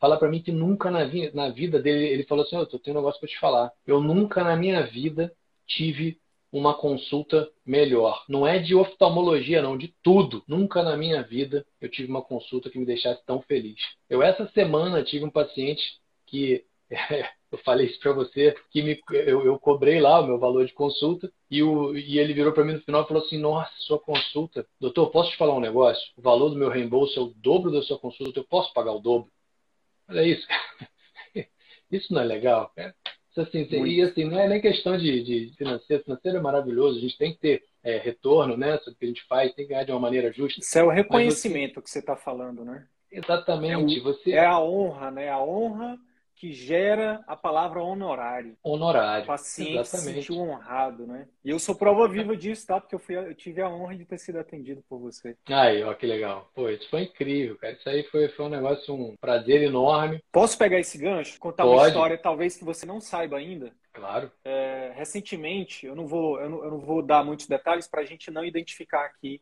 falar para mim que nunca na, vi na vida dele, ele falou assim, eu tenho um negócio para te falar. Eu nunca na minha vida tive uma consulta melhor. Não é de oftalmologia, não, de tudo. Nunca na minha vida eu tive uma consulta que me deixasse tão feliz. Eu essa semana tive um paciente que eu falei isso para você, que me, eu, eu, cobrei lá o meu valor de consulta e, o, e ele virou para mim no final e falou assim: Nossa, sua consulta, doutor, posso te falar um negócio? O valor do meu reembolso é o dobro da sua consulta, eu posso pagar o dobro? Olha isso, isso não é legal, cara. Assim, e assim, não é nem questão de, de financeiro, financeiro é maravilhoso, a gente tem que ter é, retorno né, sobre o que a gente faz, tem que ganhar de uma maneira justa. Isso é o reconhecimento você... que você está falando, né? Exatamente. É, o, você... é a honra, né? A honra que gera a palavra honorário. Honorário. O paciente Exatamente. se sentiu honrado, né? E eu sou prova viva disso, tá? Porque eu, fui, eu tive a honra de ter sido atendido por você. Aí, ó, que legal. Pô, isso foi incrível, cara. Isso aí foi, foi um negócio, um prazer enorme. Posso pegar esse gancho? Contar Pode. uma história, talvez, que você não saiba ainda? Claro. É, recentemente, eu não vou, eu não, eu não vou dar muitos detalhes para a gente não identificar aqui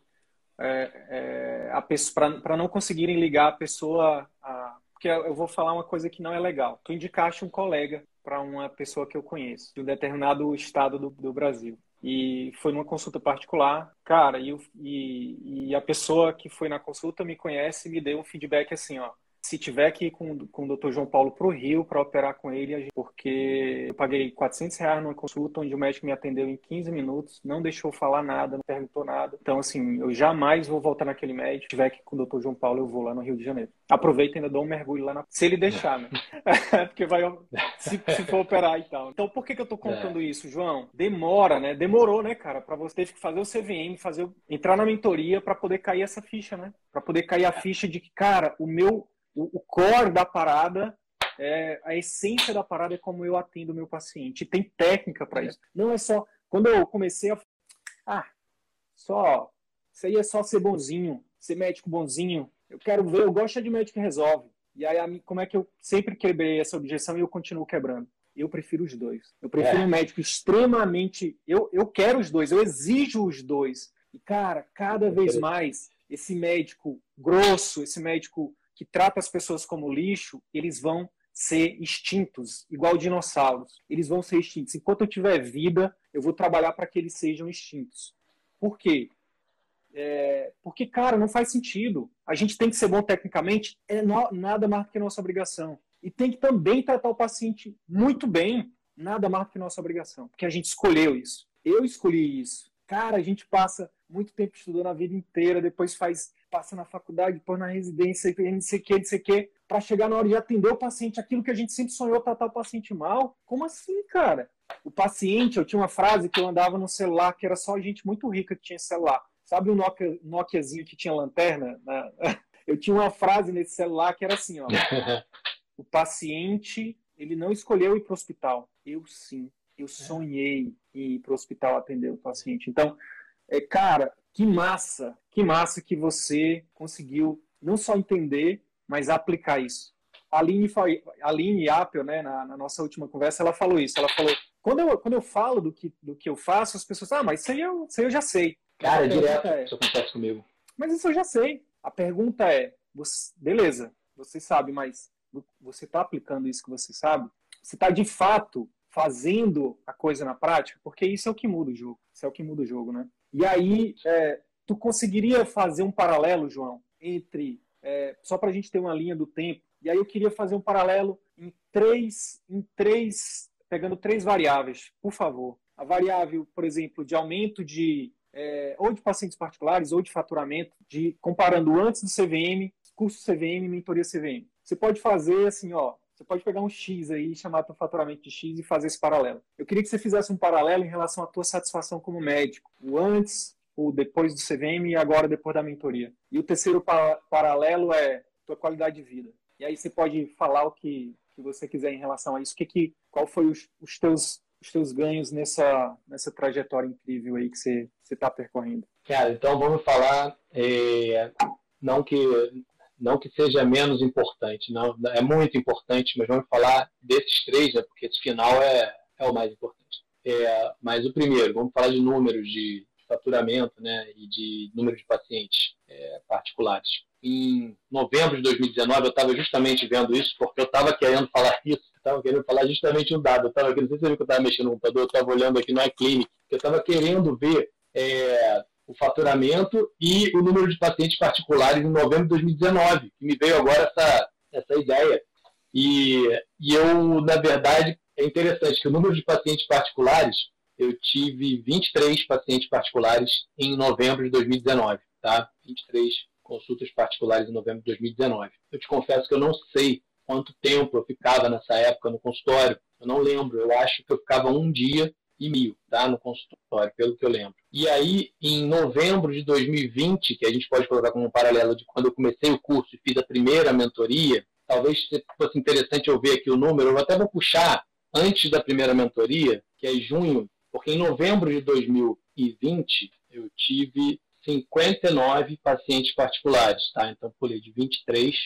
é, é, a pessoa, para não conseguirem ligar a pessoa a porque eu vou falar uma coisa que não é legal. Tu indicaste um colega para uma pessoa que eu conheço, de um determinado estado do, do Brasil. E foi numa consulta particular, cara, e, e, e, a pessoa que foi na consulta me conhece e me deu um feedback assim, ó se tiver que ir com, com o Dr. João Paulo para o Rio para operar com ele, porque eu paguei 400 reais numa consulta onde o médico me atendeu em 15 minutos, não deixou falar nada, não perguntou nada. Então, assim, eu jamais vou voltar naquele médico. Se tiver que ir com o Dr. João Paulo, eu vou lá no Rio de Janeiro. Aproveita e ainda dou um mergulho lá na. Se ele deixar, né? porque vai. Se, se, for operar e tal. Então, por que, que eu tô contando é. isso, João? Demora, né? Demorou, né, cara? Para você ter que fazer o CVM, fazer entrar na mentoria para poder cair essa ficha, né? Para poder cair a ficha de que, cara, o meu o, o core da parada é, a essência da parada é como eu atendo o meu paciente. Tem técnica para isso. Não é só. Quando eu comecei a. Ah, só. Isso aí é só ser bonzinho, ser médico bonzinho. Eu quero ver, eu gosto de médico que resolve. E aí, como é que eu sempre quebrei essa objeção e eu continuo quebrando? Eu prefiro os dois. Eu prefiro é. um médico extremamente. Eu, eu quero os dois, eu exijo os dois. E, cara, cada vez mais, esse médico grosso, esse médico que trata as pessoas como lixo, eles vão ser extintos, igual dinossauros. Eles vão ser extintos. Enquanto eu tiver vida, eu vou trabalhar para que eles sejam extintos. Por quê? É, porque, cara, não faz sentido. A gente tem que ser bom tecnicamente, é no, nada mais do que nossa obrigação. E tem que também tratar o paciente muito bem, nada mais do que nossa obrigação, porque a gente escolheu isso. Eu escolhi isso. Cara, a gente passa muito tempo estudando a vida inteira, depois faz passa na faculdade, depois na residência, não sei o que, não sei o que, para chegar na hora de atender o paciente, aquilo que a gente sempre sonhou, tratar o paciente mal. Como assim, cara? O paciente, eu tinha uma frase que eu andava no celular, que era só gente muito rica que tinha celular. Sabe o Nokia, Nokiazinho que tinha lanterna? Eu tinha uma frase nesse celular que era assim, ó. o paciente, ele não escolheu ir para o hospital. Eu sim. Eu sonhei em ir para o hospital atender o paciente. Então, é, cara, que massa, que massa que você conseguiu não só entender, mas aplicar isso. A Aline, Aline Apple, né, na, na, nossa última conversa, ela falou isso. Ela falou, quando eu, quando eu falo do que, do que eu faço, as pessoas, ah, mas isso aí eu, isso aí eu já sei. Cara, direto, é, isso acontece comigo. Mas isso eu já sei. A pergunta é, você, beleza, você sabe, mas você está aplicando isso que você sabe? Você está de fato fazendo a coisa na prática? Porque isso é o que muda o jogo. Isso é o que muda o jogo, né? E aí, é, tu conseguiria fazer um paralelo, João, entre. É, só para a gente ter uma linha do tempo. E aí eu queria fazer um paralelo em três, em três, pegando três variáveis, por favor. A variável, por exemplo, de aumento de é, ou de pacientes particulares ou de faturamento, de comparando antes do CVM, curso CVM, mentoria CVM. Você pode fazer assim, ó, você pode pegar um X aí e chamar teu faturamento de X e fazer esse paralelo. Eu queria que você fizesse um paralelo em relação à tua satisfação como médico. O antes, o depois do CVM e agora depois da mentoria. E o terceiro pa paralelo é tua qualidade de vida. E aí você pode falar o que, que você quiser em relação a isso. Que, que, qual foi os, os teus os teus ganhos nessa, nessa trajetória incrível aí que você está percorrendo? Cara, então vamos falar, é, não, que, não que seja menos importante, não, é muito importante, mas vamos falar desses três, né, porque esse final é, é o mais importante. É, mas o primeiro, vamos falar de números de faturamento né, e de número de pacientes é, particulares. Em novembro de 2019, eu estava justamente vendo isso, porque eu estava querendo falar isso, estava querendo falar justamente um dado. Eu estava não sei se você viu que eu estava mexendo no computador, eu estava olhando aqui no iClinic, eu estava querendo ver é, o faturamento e o número de pacientes particulares em novembro de 2019, que me veio agora essa, essa ideia. E, e eu, na verdade, é interessante que o número de pacientes particulares, eu tive 23 pacientes particulares em novembro de 2019, tá? 23 consultas particulares em novembro de 2019. Eu te confesso que eu não sei quanto tempo eu ficava nessa época no consultório, eu não lembro, eu acho que eu ficava um dia e mil, tá? No consultório, pelo que eu lembro. E aí, em novembro de 2020, que a gente pode colocar como paralelo de quando eu comecei o curso e fiz a primeira mentoria, talvez fosse interessante eu ver aqui o número, eu até vou puxar antes da primeira mentoria, que é junho, porque em novembro de 2020 eu tive 59 pacientes particulares, tá? Então pulei de 23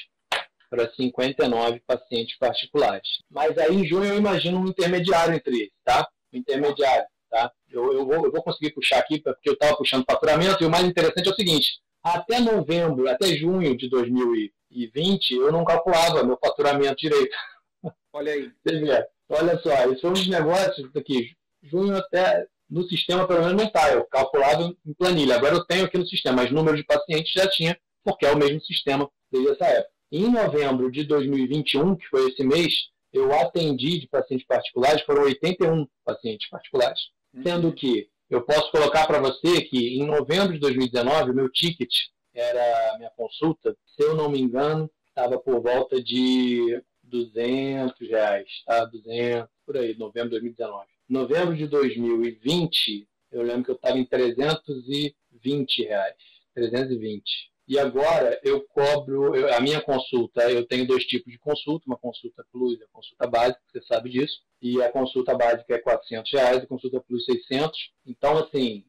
para 59 pacientes particulares. Mas aí em junho eu imagino um intermediário entre eles, tá? Intermediário, tá? Eu, eu, vou, eu vou conseguir puxar aqui, porque eu estava puxando faturamento, e o mais interessante é o seguinte, até novembro, até junho de 2020, eu não calculava meu faturamento direito. Olha aí. Você vê, olha só, isso foi um dos negócios aqui, junho até no sistema pelo menos não está, eu calculava em planilha. Agora eu tenho aqui no sistema, mas número de pacientes já tinha, porque é o mesmo sistema desde essa época. Em novembro de 2021, que foi esse mês, eu atendi de pacientes particulares, foram 81 pacientes particulares. Uhum. Sendo que eu posso colocar para você que em novembro de 2019, o meu ticket era minha consulta, se eu não me engano, estava por volta de 200 reais, tá? 200, por aí, novembro de 2019. Novembro de 2020, eu lembro que eu estava em 320 reais, 320. E agora eu cobro, eu, a minha consulta, eu tenho dois tipos de consulta, uma consulta plus e a consulta básica, você sabe disso. E a consulta básica é 400 reais, a consulta plus 600. Então, assim,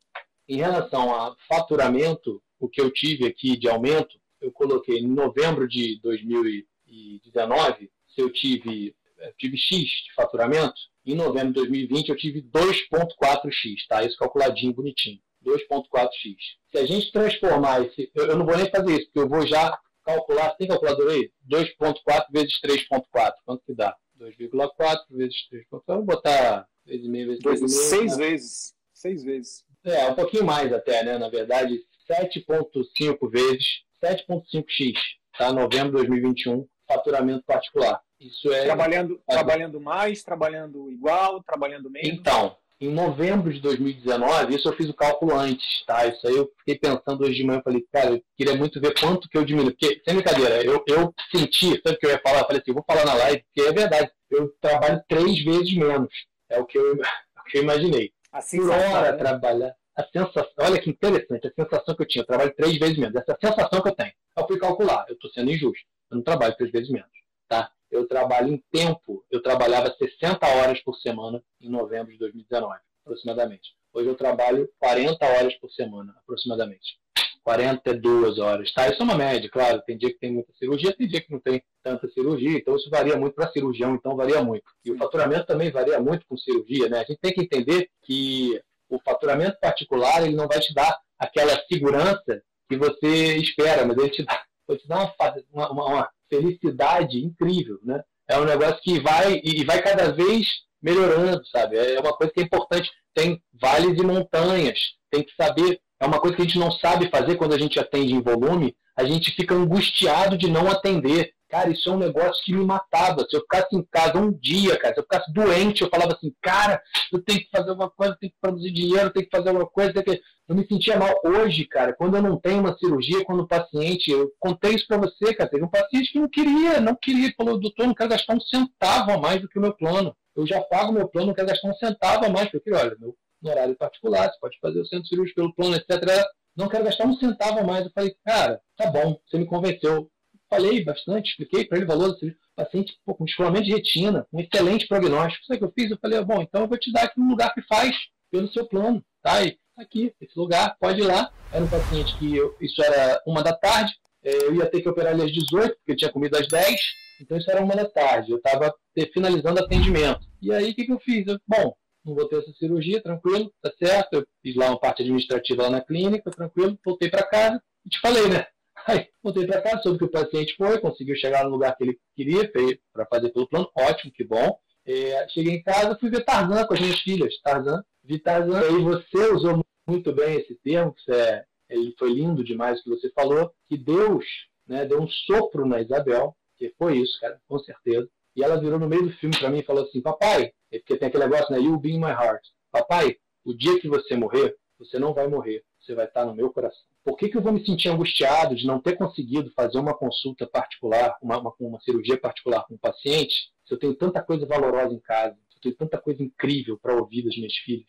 em relação a faturamento, o que eu tive aqui de aumento, eu coloquei em novembro de 2019, se eu tive, eu tive X de faturamento, em novembro de 2020 eu tive 2.4x, tá? Isso calculadinho, bonitinho. 2.4x. Se a gente transformar esse. Eu, eu, não vou nem fazer isso, porque eu vou já calcular. Tem calculador aí? 2.4 vezes 3.4. Quanto que dá? 2,4 vezes 3.4. Vou botar 3,5 vezes 3,5. Seis né? vezes. Seis vezes. É, um pouquinho mais até, né? Na verdade, 7,5 vezes 7,5x, tá? Novembro de 2021, faturamento particular. Isso é. Trabalhando, trabalhando mais, trabalhando igual, trabalhando menos? Então, em novembro de 2019, isso eu fiz o cálculo antes, tá? Isso aí eu fiquei pensando hoje de manhã, falei, cara, eu queria muito ver quanto que eu diminuo. Porque, sem brincadeira, eu, eu senti, sabe o que eu ia falar? Eu falei assim, vou falar na live, porque é verdade, eu trabalho três vezes menos. É o que eu, é o que eu imaginei. Assim, Por hora né? trabalhar. A sensação, olha que interessante, a sensação que eu tinha, eu trabalho três vezes menos. Essa sensação que eu tenho. Eu fui calcular, eu estou sendo injusto. Eu não trabalho três vezes menos, tá? Eu trabalho em tempo. Eu trabalhava 60 horas por semana em novembro de 2019, aproximadamente. Hoje eu trabalho 40 horas por semana, aproximadamente. 42 horas, tá? Isso é uma média, claro. Tem dia que tem muita cirurgia, tem dia que não tem tanta cirurgia, então isso varia muito para cirurgião, então varia muito. E o faturamento também varia muito com cirurgia, né? A gente tem que entender que o faturamento particular ele não vai te dar aquela segurança que você espera, mas ele te dá, vai te dar uma, uma, uma felicidade incrível, né? É um negócio que vai e vai cada vez melhorando, sabe? É uma coisa que é importante. Tem vales e montanhas. Tem que saber. É uma coisa que a gente não sabe fazer quando a gente atende em volume. A gente fica angustiado de não atender. Cara, isso é um negócio que me matava. Se eu ficasse em casa um dia, cara, se eu ficasse doente, eu falava assim, cara, eu tenho que fazer alguma coisa, eu tenho que produzir dinheiro, eu tenho que fazer alguma coisa. Que... Eu me sentia mal hoje, cara, quando eu não tenho uma cirurgia, quando o paciente, eu contei isso para você, cara, teve um paciente que não queria, não queria, falou, doutor, não quero gastar um centavo a mais do que o meu plano. Eu já pago meu plano, não quero gastar um centavo a mais, porque, olha, meu horário particular, você pode fazer o centro cirúrgico pelo plano, etc. Não quero gastar um centavo a mais. Eu falei, cara, tá bom, você me convenceu falei bastante, expliquei para ele o valor do paciente pô, com descolamento de retina, um excelente prognóstico. Sabe o que eu fiz? Eu falei, bom, então eu vou te dar aqui um lugar que faz pelo seu plano, tá? E tá aqui, esse lugar, pode ir lá. Era um paciente que eu, isso era uma da tarde, é, eu ia ter que operar ele às 18, porque eu tinha comido às 10, então isso era uma da tarde. Eu estava finalizando atendimento. E aí o que, que eu fiz? Eu, bom, não vou ter essa cirurgia, tranquilo, tá certo. Eu fiz lá uma parte administrativa lá na clínica, tranquilo, voltei para casa e te falei, né? Aí voltei para casa, soube que o paciente foi, conseguiu chegar no lugar que ele queria para fazer pelo plano, ótimo, que bom. É, cheguei em casa, fui ver Tarzan com as minhas filhas, Tarzan, vi Tarzan, e aí você usou muito bem esse termo, que é, ele foi lindo demais o que você falou, que Deus né, deu um sopro na Isabel, que foi isso, cara, com certeza. E ela virou no meio do filme para mim e falou assim: Papai, é porque tem aquele negócio, né? You be in my heart. Papai, o dia que você morrer, você não vai morrer, você vai estar no meu coração. Por que, que eu vou me sentir angustiado de não ter conseguido fazer uma consulta particular, uma, uma, uma cirurgia particular com um paciente, se eu tenho tanta coisa valorosa em casa, se eu tenho tanta coisa incrível para ouvir das minhas filhas?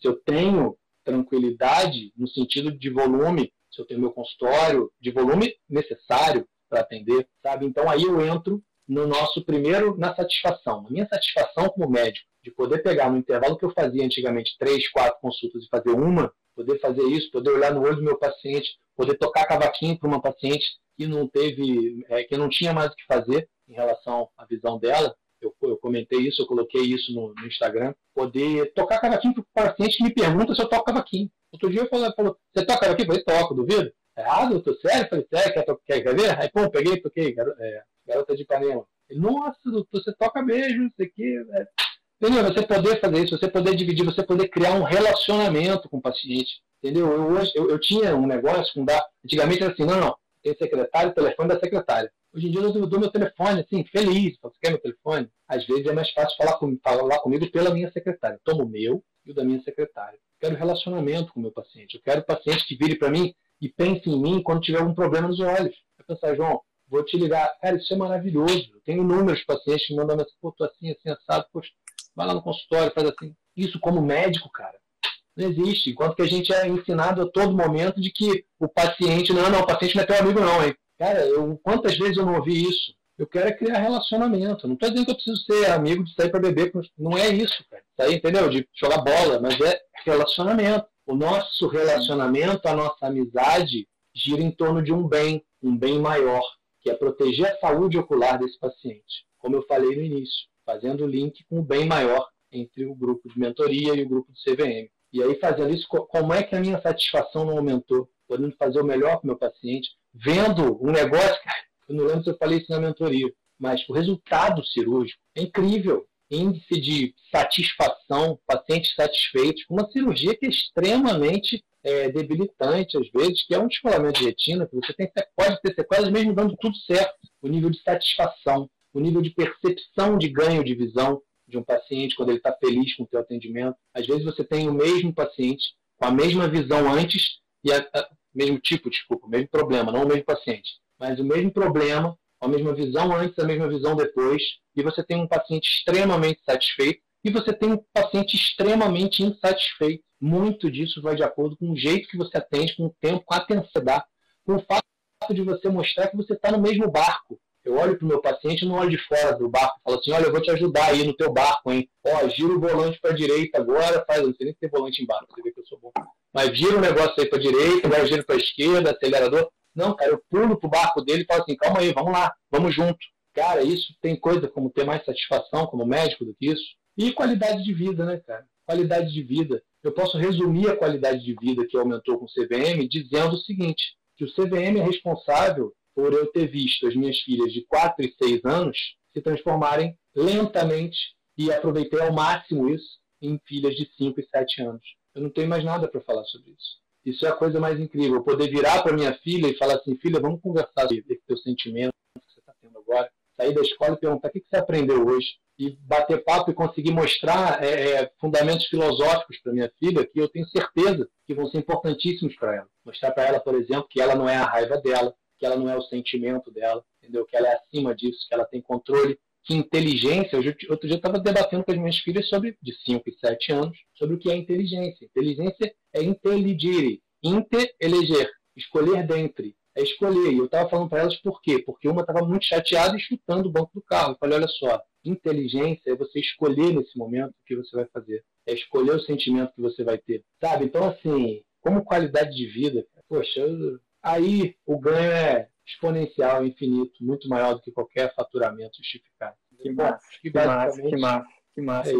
Se eu tenho tranquilidade no sentido de volume, se eu tenho meu consultório, de volume necessário para atender, sabe? Então aí eu entro no nosso primeiro, na satisfação. A minha satisfação como médico, de poder pegar no intervalo que eu fazia antigamente três, quatro consultas e fazer uma, poder fazer isso, poder olhar no olho do meu paciente, poder tocar cavaquinho para uma paciente que não teve, é, que não tinha mais o que fazer em relação à visão dela. Eu, eu comentei isso, eu coloquei isso no, no Instagram. Poder tocar cavaquinho para o paciente que me pergunta se eu toco cavaquinho. Outro dia eu falei, falou, você toca cavaquinho? Eu falei, toco, duvido. Errado, eu tô sério? Eu falei, sério, quer, quer, quer ver? Aí, pô, peguei, toquei, é, garota de Ipanema. Ele, nossa, doutor, você toca mesmo, isso aqui. É... Entendeu? Você poder fazer isso, você poder dividir, você poder criar um relacionamento com o paciente. Entendeu? Eu, hoje, eu, eu tinha um negócio com dar. Antigamente era assim, não, não, tem secretário, telefone da secretária. Hoje em dia eu dou meu telefone, assim, feliz. Você quer meu telefone? Às vezes é mais fácil falar, com, falar comigo pela minha secretária. Eu tomo o meu e o da minha secretária. Eu quero relacionamento com o meu paciente. Eu quero paciente que vire para mim e pense em mim quando tiver algum problema nos olhos. Vai pensar, João, vou te ligar. Cara, isso é maravilhoso. Eu tenho inúmeros pacientes que mandam mensagem, pô, assim, assim, assado, poxa, vai lá no consultório, faz assim. Isso como médico, cara, não existe. Enquanto que a gente é ensinado a todo momento de que o paciente, não, não, o paciente não é teu amigo não, hein. Cara, eu, quantas vezes eu não ouvi isso? Eu quero é criar relacionamento. Não estou dizendo que eu preciso ser amigo de sair para beber. Não é isso, cara. Sair, entendeu? De jogar bola, mas é relacionamento. O nosso relacionamento, a nossa amizade, gira em torno de um bem, um bem maior, que é proteger a saúde ocular desse paciente. Como eu falei no início, fazendo o link com o bem maior entre o grupo de mentoria e o grupo do CVM. E aí, fazendo isso, como é que a minha satisfação não aumentou? Podendo fazer o melhor para o meu paciente, vendo um negócio, eu não lembro se eu falei isso na mentoria, mas o resultado cirúrgico é incrível índice de satisfação, pacientes satisfeitos, uma cirurgia que é extremamente é, debilitante, às vezes, que é um descolamento de retina, que você tem, pode ter sequelas mesmo dando tudo certo. O nível de satisfação, o nível de percepção de ganho de visão de um paciente quando ele está feliz com o seu atendimento. Às vezes você tem o mesmo paciente com a mesma visão antes e a, a, mesmo tipo, desculpa, o mesmo problema, não o mesmo paciente, mas o mesmo problema a mesma visão antes, a mesma visão depois, e você tem um paciente extremamente satisfeito e você tem um paciente extremamente insatisfeito. Muito disso vai de acordo com o jeito que você atende, com o tempo, com a atenção dá, com o fato de você mostrar que você está no mesmo barco. Eu olho para o meu paciente não olho de fora do barco falo assim, olha, eu vou te ajudar aí no teu barco, hein? Ó, gira o volante para a direita agora, faz, não sei nem se tem volante embaixo, você vê que eu sou bom. Mas gira o negócio aí para a direita, agora gira para a esquerda, acelerador. Não, cara, eu pulo pro barco dele e falo assim, calma aí, vamos lá, vamos junto. Cara, isso tem coisa como ter mais satisfação como médico do que isso. E qualidade de vida, né, cara? Qualidade de vida. Eu posso resumir a qualidade de vida que aumentou com o CVM dizendo o seguinte, que o CVM é responsável por eu ter visto as minhas filhas de 4 e 6 anos se transformarem lentamente e aproveitei ao máximo isso em filhas de 5 e 7 anos. Eu não tenho mais nada para falar sobre isso. Isso é a coisa mais incrível. Poder virar para minha filha e falar assim, filha, vamos conversar sobre esse teu sentimento que você está tendo agora. Sair da escola e perguntar o que você aprendeu hoje. E bater papo e conseguir mostrar é, é, fundamentos filosóficos para minha filha que eu tenho certeza que vão ser importantíssimos para ela. Mostrar para ela, por exemplo, que ela não é a raiva dela, que ela não é o sentimento dela, entendeu? Que ela é acima disso, que ela tem controle que inteligência, hoje, outro dia eu estava debatendo com as minhas filhas sobre, de 5 e 7 anos, sobre o que é inteligência. Inteligência é inteligere, inter, eleger, escolher dentre. é escolher. E eu estava falando para elas por quê? Porque uma estava muito chateada e chutando o banco do carro. Eu falei, olha só, inteligência é você escolher nesse momento o que você vai fazer. É escolher o sentimento que você vai ter. Sabe? Então, assim, como qualidade de vida, poxa, eu, aí o ganho é exponencial, infinito, muito maior do que qualquer faturamento justificado. Que massa, que, que massa, que massa, que massa, é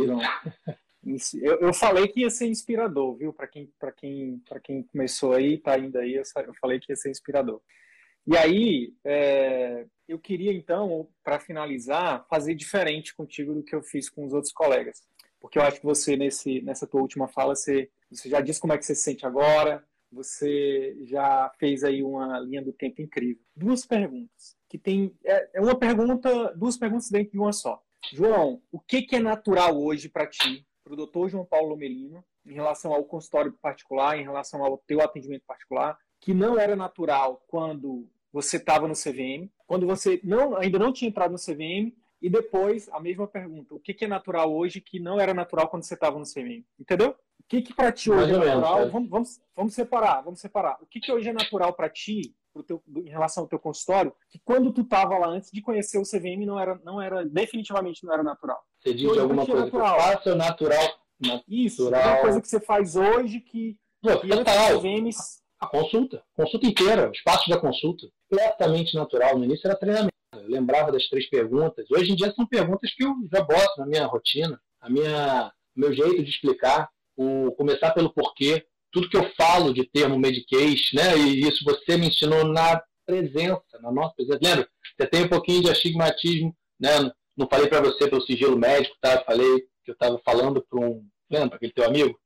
eu, eu, falei que ia ser inspirador, viu? Para quem, quem, quem começou aí, tá indo aí, eu, eu falei que ia ser inspirador. E aí, é, eu queria então, para finalizar, fazer diferente contigo do que eu fiz com os outros colegas. Porque eu acho que você, nesse, nessa tua última fala, você, você já disse como é que você se sente agora, você já fez aí uma linha do tempo incrível. Duas perguntas, que tem. É, é uma pergunta, duas perguntas dentro de uma só. João, o que, que é natural hoje para ti para o doutor João Paulo Melino em relação ao consultório particular, em relação ao teu atendimento particular, que não era natural quando você estava no CVM, quando você não, ainda não tinha entrado no CVM, e depois a mesma pergunta: o que, que é natural hoje que não era natural quando você estava no CVM? Entendeu? O que, que para ti hoje é natural? Menos, vamos, vamos, vamos separar, vamos separar. O que, que hoje é natural para ti teu, em relação ao teu consultório, que quando tu estava lá antes de conhecer o CVM não era, não era definitivamente não era natural. Você diz alguma coisa natural. que eu faço natural? natural. Isso, uma coisa que você faz hoje que, Pô, que antes CVM... A consulta, consulta inteira, os passos da consulta, completamente natural. No início era treinamento. Eu lembrava das três perguntas. Hoje em dia são perguntas que eu já boto na minha rotina, a minha meu jeito de explicar, o começar pelo porquê, tudo que eu falo de termo Medicaid, né? E isso você me ensinou na presença, na nossa presença. Lembra? Você tem um pouquinho de astigmatismo, né? Não falei para você pelo sigilo médico, tá? Falei que eu estava falando para um, lembra aquele teu amigo?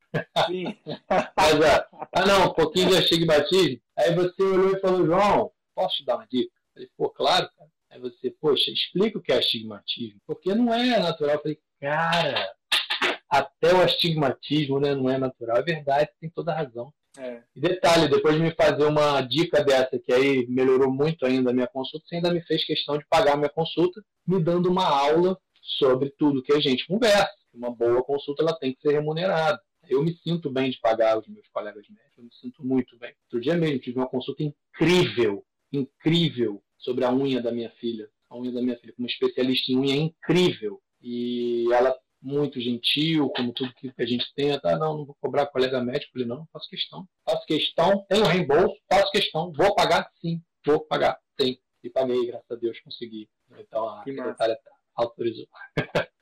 Sim. Mas, ah, ah, não, um pouquinho de astigmatismo. Aí você olhou e falou, João, posso te dar uma dica? Eu falei, pô, claro, cara. Aí você, poxa, explica o que é astigmatismo, porque não é natural. Eu falei, cara, até o astigmatismo né, não é natural. É verdade, tem toda a razão. É. E detalhe, depois de me fazer uma dica dessa, que aí melhorou muito ainda a minha consulta, você ainda me fez questão de pagar a minha consulta, me dando uma aula sobre tudo que a gente conversa. Uma boa consulta ela tem que ser remunerada. Eu me sinto bem de pagar os meus colegas médicos, eu me sinto muito bem. Outro dia mesmo tive uma consulta incrível, incrível, sobre a unha da minha filha. A unha da minha filha, como especialista em unha incrível. E ela muito gentil, como tudo que a gente tenta. Ah, não, não vou cobrar colega médico. Ele não, faço questão. Faço questão, tenho reembolso, faço questão, vou pagar sim, vou pagar, tem. E paguei, graças a Deus, consegui. Então a secretária autorizou.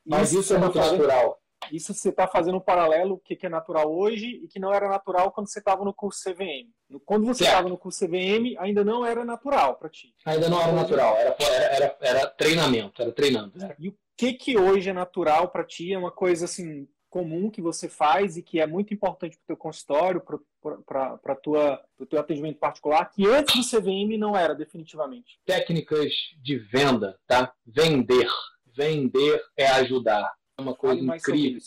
Mas isso, isso é muito natural. Isso você está fazendo um paralelo o que, é natural hoje e que não era natural quando você estava no curso CVM. Quando você estava no curso CVM, ainda não era natural para ti. Ainda não era natural, era, era, era, treinamento, era treinando. E o que que hoje é natural para ti? É uma coisa assim comum que você faz e que é muito importante para o teu consultório, para o teu atendimento particular, que antes do CVM não era definitivamente? Técnicas de venda, tá? Vender. Vender é ajudar. É uma coisa incrível.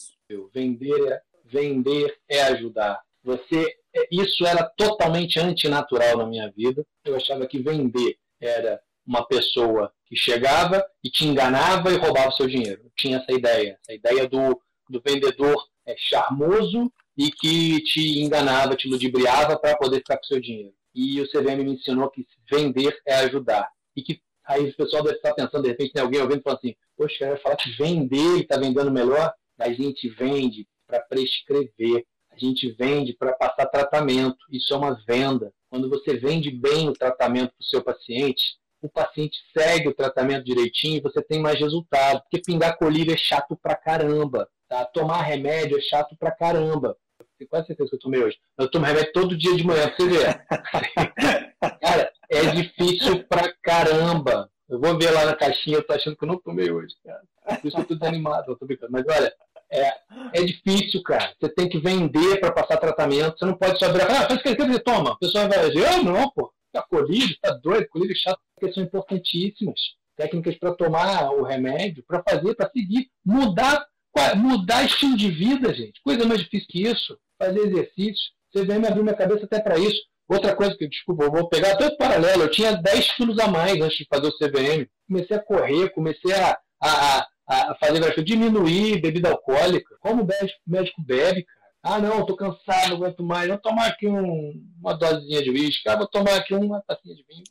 Vender é, vender é ajudar. Você, é, isso era totalmente antinatural na minha vida. Eu achava que vender era uma pessoa que chegava e te enganava e roubava o seu dinheiro. Eu tinha essa ideia, essa ideia do, do vendedor é, charmoso e que te enganava, te ludibriava para poder ficar com o seu dinheiro. E o CVM me ensinou que vender é ajudar. E que aí o pessoal deve estar pensando, de repente tem alguém ouvindo e falando assim, poxa, eu ia falar que vender e está vendendo melhor. A gente vende para prescrever, a gente vende para passar tratamento. Isso é uma venda. Quando você vende bem o tratamento para o seu paciente, o paciente segue o tratamento direitinho e você tem mais resultado. Porque pingar colírio é chato pra caramba. Tá? Tomar remédio é chato pra caramba. Tenho quase certeza que eu tomei hoje. Eu tomo remédio todo dia de manhã, pra você ver. cara, é difícil pra caramba. Eu vou ver lá na caixinha, eu tô achando que eu não tomei hoje, cara. Por isso que eu tô desanimado, tô brincando. Mas olha, é, é difícil, cara. Você tem que vender para passar tratamento. Você não pode só abrir. Ah, faz o que ele toma. O pessoal vai dizer, eu não, pô. Tá colírio, tá doido, colírio chato, porque são importantíssimas. Técnicas para tomar o remédio, para fazer, para seguir, mudar, mudar estilo de vida, gente. Coisa mais difícil que isso. Fazer exercícios. Você vem me abrir minha cabeça até para isso. Outra coisa que, desculpa, eu vou pegar todo paralelo. Eu tinha 10 quilos a mais antes de fazer o CVM. Comecei a correr, comecei a, a, a, a fazer, diminuir bebida alcoólica. Como o médico bebe, cara. Ah, não, tô cansado, não aguento mais. Vou tomar aqui um, uma dosezinha de uísque. Ah, vou tomar aqui uma tacinha de vinho.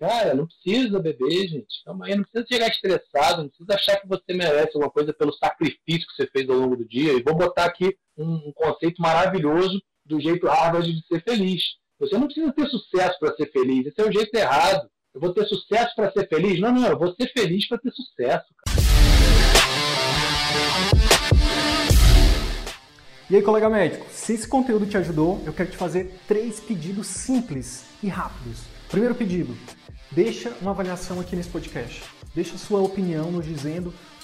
Cara, não precisa beber, gente. Calma aí, não precisa chegar estressado, não precisa achar que você merece alguma coisa pelo sacrifício que você fez ao longo do dia. E vou botar aqui um, um conceito maravilhoso do jeito Harvard de ser feliz. Você não precisa ter sucesso para ser feliz. Esse é o jeito errado. Eu vou ter sucesso para ser feliz? Não, não, eu vou ser feliz para ter sucesso. Cara. E aí, colega médico, se esse conteúdo te ajudou, eu quero te fazer três pedidos simples e rápidos. Primeiro pedido, deixa uma avaliação aqui nesse podcast. Deixa sua opinião nos dizendo